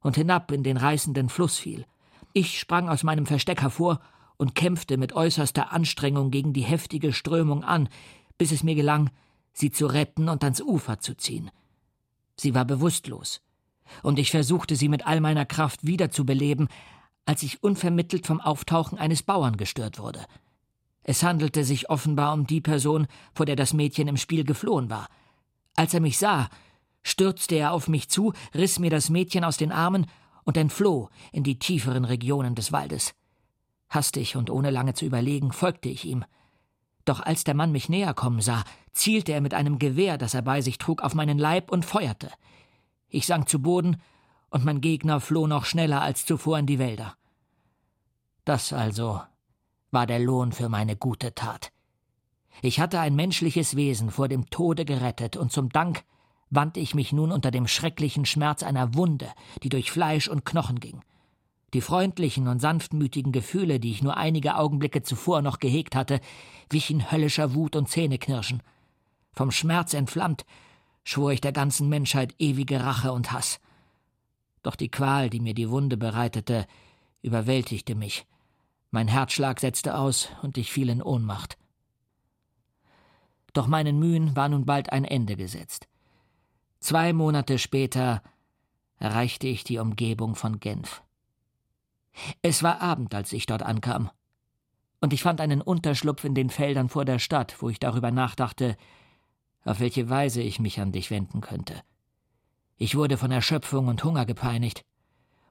und hinab in den reißenden Fluss fiel. Ich sprang aus meinem Versteck hervor und kämpfte mit äußerster Anstrengung gegen die heftige Strömung an, bis es mir gelang, sie zu retten und ans Ufer zu ziehen. Sie war bewusstlos und ich versuchte sie mit all meiner Kraft wiederzubeleben, als ich unvermittelt vom Auftauchen eines Bauern gestört wurde. Es handelte sich offenbar um die Person, vor der das Mädchen im Spiel geflohen war. Als er mich sah, stürzte er auf mich zu, riss mir das Mädchen aus den Armen und entfloh in die tieferen Regionen des Waldes. Hastig und ohne lange zu überlegen, folgte ich ihm. Doch als der Mann mich näher kommen sah, zielte er mit einem Gewehr, das er bei sich trug, auf meinen Leib und feuerte. Ich sank zu Boden, und mein Gegner floh noch schneller als zuvor in die Wälder. Das also war der Lohn für meine gute Tat. Ich hatte ein menschliches Wesen vor dem Tode gerettet, und zum Dank wandte ich mich nun unter dem schrecklichen Schmerz einer Wunde, die durch Fleisch und Knochen ging. Die freundlichen und sanftmütigen Gefühle, die ich nur einige Augenblicke zuvor noch gehegt hatte, wichen höllischer Wut und Zähneknirschen. Vom Schmerz entflammt schwor ich der ganzen Menschheit ewige Rache und Hass. Doch die Qual, die mir die Wunde bereitete, überwältigte mich. Mein Herzschlag setzte aus und ich fiel in Ohnmacht. Doch meinen Mühen war nun bald ein Ende gesetzt. Zwei Monate später erreichte ich die Umgebung von Genf. Es war Abend, als ich dort ankam, und ich fand einen Unterschlupf in den Feldern vor der Stadt, wo ich darüber nachdachte, auf welche Weise ich mich an dich wenden könnte. Ich wurde von Erschöpfung und Hunger gepeinigt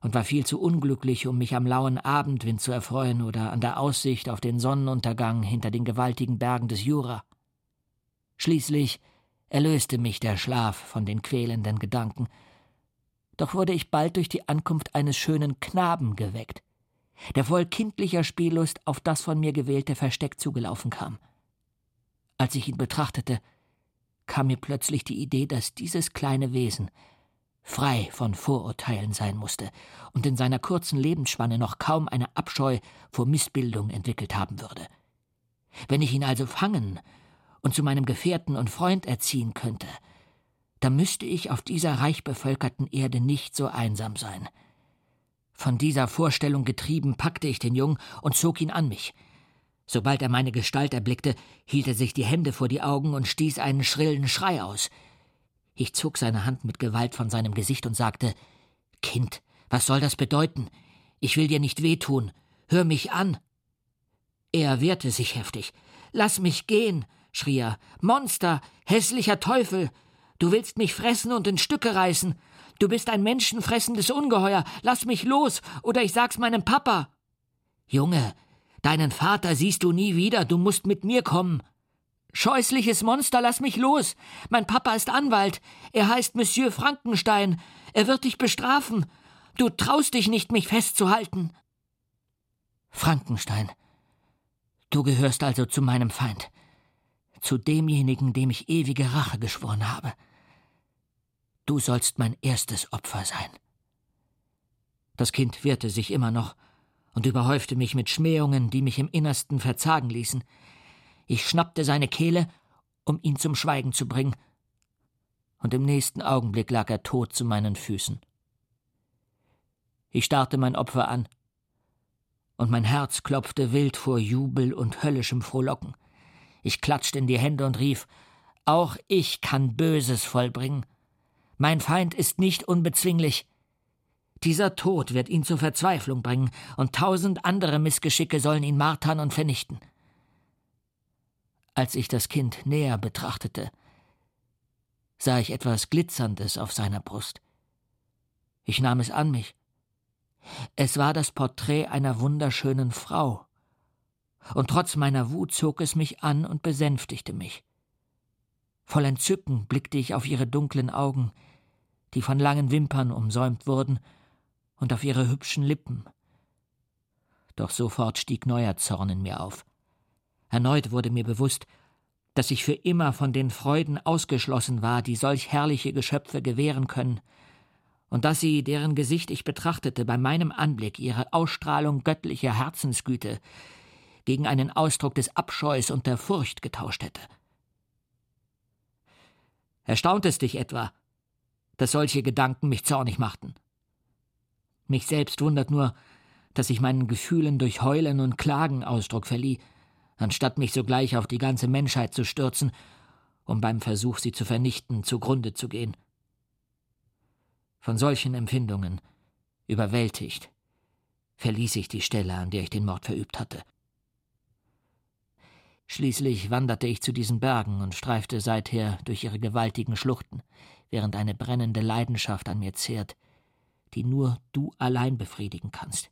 und war viel zu unglücklich, um mich am lauen Abendwind zu erfreuen oder an der Aussicht auf den Sonnenuntergang hinter den gewaltigen Bergen des Jura. Schließlich erlöste mich der Schlaf von den quälenden Gedanken, doch wurde ich bald durch die Ankunft eines schönen Knaben geweckt, der voll kindlicher Spiellust auf das von mir gewählte Versteck zugelaufen kam. Als ich ihn betrachtete, kam mir plötzlich die Idee, dass dieses kleine Wesen frei von Vorurteilen sein musste und in seiner kurzen Lebensspanne noch kaum eine Abscheu vor Missbildung entwickelt haben würde. Wenn ich ihn also fangen und zu meinem Gefährten und Freund erziehen könnte, dann müsste ich auf dieser reich bevölkerten Erde nicht so einsam sein. Von dieser Vorstellung getrieben, packte ich den Jungen und zog ihn an mich. Sobald er meine Gestalt erblickte, hielt er sich die Hände vor die Augen und stieß einen schrillen Schrei aus. Ich zog seine Hand mit Gewalt von seinem Gesicht und sagte Kind, was soll das bedeuten? Ich will dir nicht wehtun. Hör mich an. Er wehrte sich heftig. Lass mich gehen, schrie er. Monster, hässlicher Teufel. Du willst mich fressen und in Stücke reißen. Du bist ein menschenfressendes Ungeheuer. Lass mich los, oder ich sag's meinem Papa. Junge, Deinen Vater siehst du nie wieder, du musst mit mir kommen. Scheußliches Monster, lass mich los. Mein Papa ist Anwalt. Er heißt Monsieur Frankenstein. Er wird dich bestrafen. Du traust dich nicht, mich festzuhalten. Frankenstein. Du gehörst also zu meinem Feind. Zu demjenigen, dem ich ewige Rache geschworen habe. Du sollst mein erstes Opfer sein. Das Kind wehrte sich immer noch und überhäufte mich mit Schmähungen, die mich im Innersten verzagen ließen. Ich schnappte seine Kehle, um ihn zum Schweigen zu bringen, und im nächsten Augenblick lag er tot zu meinen Füßen. Ich starrte mein Opfer an, und mein Herz klopfte wild vor Jubel und höllischem Frohlocken. Ich klatschte in die Hände und rief Auch ich kann Böses vollbringen. Mein Feind ist nicht unbezwinglich. Dieser Tod wird ihn zur Verzweiflung bringen, und tausend andere Missgeschicke sollen ihn martern und vernichten. Als ich das Kind näher betrachtete, sah ich etwas Glitzerndes auf seiner Brust. Ich nahm es an mich. Es war das Porträt einer wunderschönen Frau. Und trotz meiner Wut zog es mich an und besänftigte mich. Voll Entzücken blickte ich auf ihre dunklen Augen, die von langen Wimpern umsäumt wurden, und auf ihre hübschen Lippen. Doch sofort stieg neuer Zorn in mir auf. Erneut wurde mir bewusst, dass ich für immer von den Freuden ausgeschlossen war, die solch herrliche Geschöpfe gewähren können, und dass sie, deren Gesicht ich betrachtete, bei meinem Anblick ihre Ausstrahlung göttlicher Herzensgüte gegen einen Ausdruck des Abscheus und der Furcht getauscht hätte. Erstaunt es dich etwa, dass solche Gedanken mich zornig machten? Mich selbst wundert nur, dass ich meinen Gefühlen durch Heulen und Klagen Ausdruck verlieh, anstatt mich sogleich auf die ganze Menschheit zu stürzen, um beim Versuch, sie zu vernichten, zugrunde zu gehen. Von solchen Empfindungen, überwältigt, verließ ich die Stelle, an der ich den Mord verübt hatte. Schließlich wanderte ich zu diesen Bergen und streifte seither durch ihre gewaltigen Schluchten, während eine brennende Leidenschaft an mir zehrt, die nur du allein befriedigen kannst.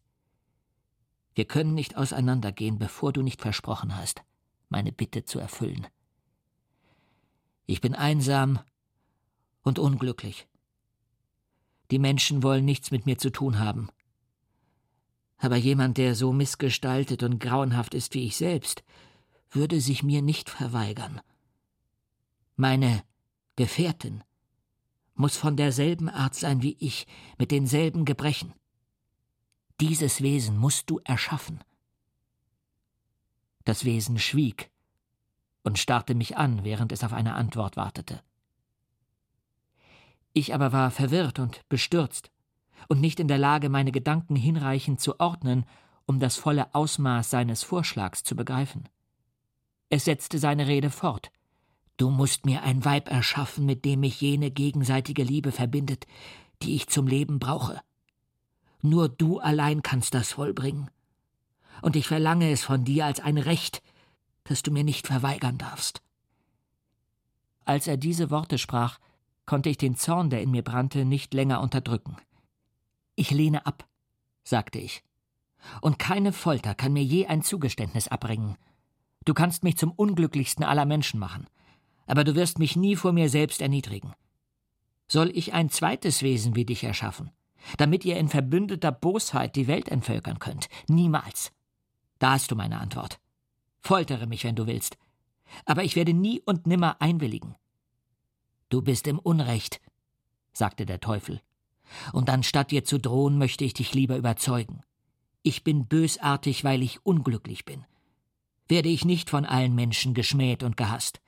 Wir können nicht auseinandergehen, bevor du nicht versprochen hast, meine Bitte zu erfüllen. Ich bin einsam und unglücklich. Die Menschen wollen nichts mit mir zu tun haben. Aber jemand, der so missgestaltet und grauenhaft ist wie ich selbst, würde sich mir nicht verweigern. Meine Gefährtin muss von derselben Art sein wie ich, mit denselben Gebrechen. Dieses Wesen musst du erschaffen. Das Wesen schwieg und starrte mich an, während es auf eine Antwort wartete. Ich aber war verwirrt und bestürzt und nicht in der Lage, meine Gedanken hinreichend zu ordnen, um das volle Ausmaß seines Vorschlags zu begreifen. Es setzte seine Rede fort. Du musst mir ein Weib erschaffen, mit dem mich jene gegenseitige Liebe verbindet, die ich zum Leben brauche. Nur du allein kannst das vollbringen. Und ich verlange es von dir als ein Recht, das du mir nicht verweigern darfst. Als er diese Worte sprach, konnte ich den Zorn, der in mir brannte, nicht länger unterdrücken. Ich lehne ab, sagte ich. Und keine Folter kann mir je ein Zugeständnis abbringen. Du kannst mich zum unglücklichsten aller Menschen machen, aber du wirst mich nie vor mir selbst erniedrigen. Soll ich ein zweites Wesen wie dich erschaffen, damit ihr in verbündeter Bosheit die Welt entvölkern könnt? Niemals. Da hast du meine Antwort. Foltere mich, wenn du willst, aber ich werde nie und nimmer einwilligen. Du bist im Unrecht, sagte der Teufel, und anstatt dir zu drohen, möchte ich dich lieber überzeugen. Ich bin bösartig, weil ich unglücklich bin werde ich nicht von allen Menschen geschmäht und gehasst.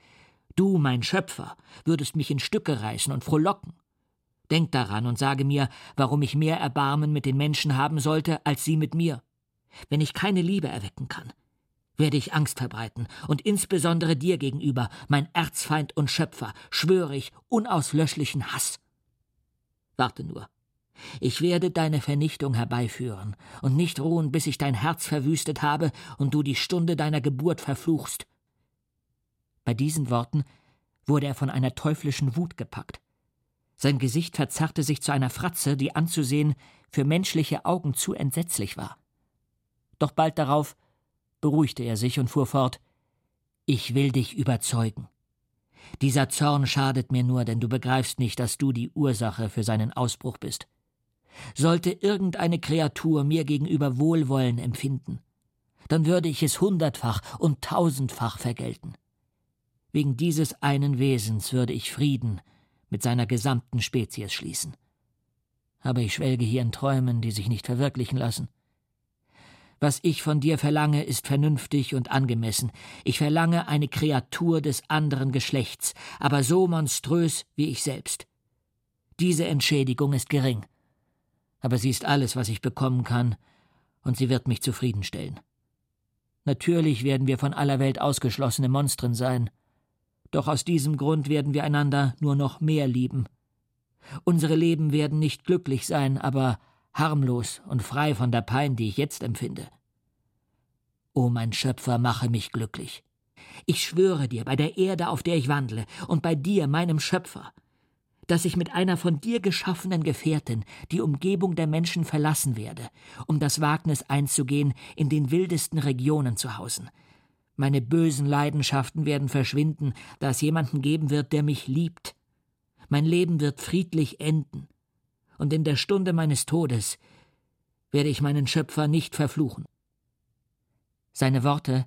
Du, mein Schöpfer, würdest mich in Stücke reißen und frohlocken. Denk daran und sage mir, warum ich mehr Erbarmen mit den Menschen haben sollte, als sie mit mir. Wenn ich keine Liebe erwecken kann, werde ich Angst verbreiten, und insbesondere dir gegenüber, mein Erzfeind und Schöpfer, schwöre ich unauslöschlichen Hass. Warte nur, ich werde deine Vernichtung herbeiführen und nicht ruhen, bis ich dein Herz verwüstet habe und du die Stunde deiner Geburt verfluchst. Bei diesen Worten wurde er von einer teuflischen Wut gepackt. Sein Gesicht verzerrte sich zu einer Fratze, die anzusehen für menschliche Augen zu entsetzlich war. Doch bald darauf beruhigte er sich und fuhr fort Ich will dich überzeugen. Dieser Zorn schadet mir nur, denn du begreifst nicht, dass du die Ursache für seinen Ausbruch bist. Sollte irgendeine Kreatur mir gegenüber Wohlwollen empfinden, dann würde ich es hundertfach und tausendfach vergelten. Wegen dieses einen Wesens würde ich Frieden mit seiner gesamten Spezies schließen. Aber ich schwelge hier in Träumen, die sich nicht verwirklichen lassen. Was ich von dir verlange, ist vernünftig und angemessen. Ich verlange eine Kreatur des anderen Geschlechts, aber so monströs wie ich selbst. Diese Entschädigung ist gering. Aber sie ist alles, was ich bekommen kann, und sie wird mich zufriedenstellen. Natürlich werden wir von aller Welt ausgeschlossene Monstren sein. Doch aus diesem Grund werden wir einander nur noch mehr lieben. Unsere Leben werden nicht glücklich sein, aber harmlos und frei von der Pein, die ich jetzt empfinde. O mein Schöpfer, mache mich glücklich. Ich schwöre dir bei der Erde, auf der ich wandle, und bei dir, meinem Schöpfer, dass ich mit einer von dir geschaffenen Gefährtin die Umgebung der Menschen verlassen werde, um das Wagnis einzugehen, in den wildesten Regionen zu hausen. Meine bösen Leidenschaften werden verschwinden, da es jemanden geben wird, der mich liebt. Mein Leben wird friedlich enden und in der Stunde meines Todes werde ich meinen Schöpfer nicht verfluchen. Seine Worte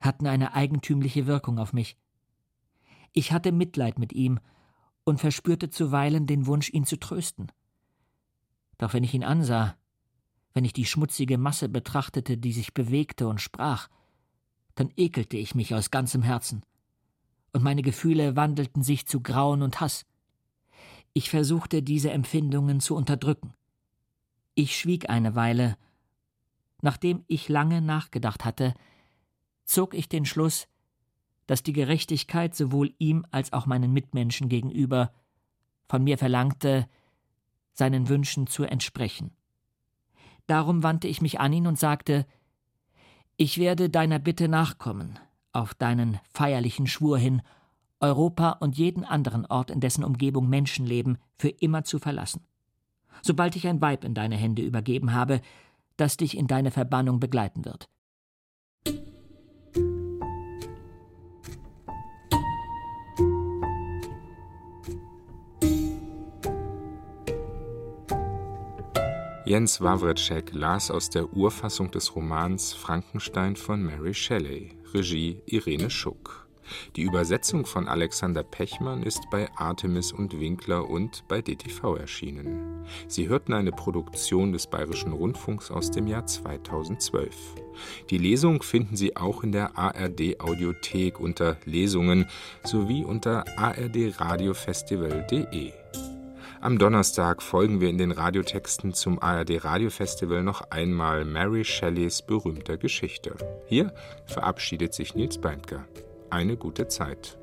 hatten eine eigentümliche Wirkung auf mich. Ich hatte Mitleid mit ihm und verspürte zuweilen den Wunsch, ihn zu trösten. Doch wenn ich ihn ansah, wenn ich die schmutzige Masse betrachtete, die sich bewegte und sprach, dann ekelte ich mich aus ganzem Herzen, und meine Gefühle wandelten sich zu Grauen und Hass. Ich versuchte, diese Empfindungen zu unterdrücken. Ich schwieg eine Weile. Nachdem ich lange nachgedacht hatte, zog ich den Schluss, dass die Gerechtigkeit sowohl ihm als auch meinen Mitmenschen gegenüber von mir verlangte, seinen Wünschen zu entsprechen. Darum wandte ich mich an ihn und sagte Ich werde deiner Bitte nachkommen, auf deinen feierlichen Schwur hin Europa und jeden anderen Ort, in dessen Umgebung Menschen leben, für immer zu verlassen. Sobald ich ein Weib in deine Hände übergeben habe, das dich in deine Verbannung begleiten wird. Jens Wawritschek las aus der Urfassung des Romans Frankenstein von Mary Shelley, Regie Irene Schuck. Die Übersetzung von Alexander Pechmann ist bei Artemis und Winkler und bei DTV erschienen. Sie hörten eine Produktion des Bayerischen Rundfunks aus dem Jahr 2012. Die Lesung finden Sie auch in der ARD Audiothek unter Lesungen sowie unter ardradiofestival.de. Am Donnerstag folgen wir in den Radiotexten zum ARD Radiofestival noch einmal Mary Shelleys berühmter Geschichte. Hier verabschiedet sich Nils Beindker eine gute Zeit.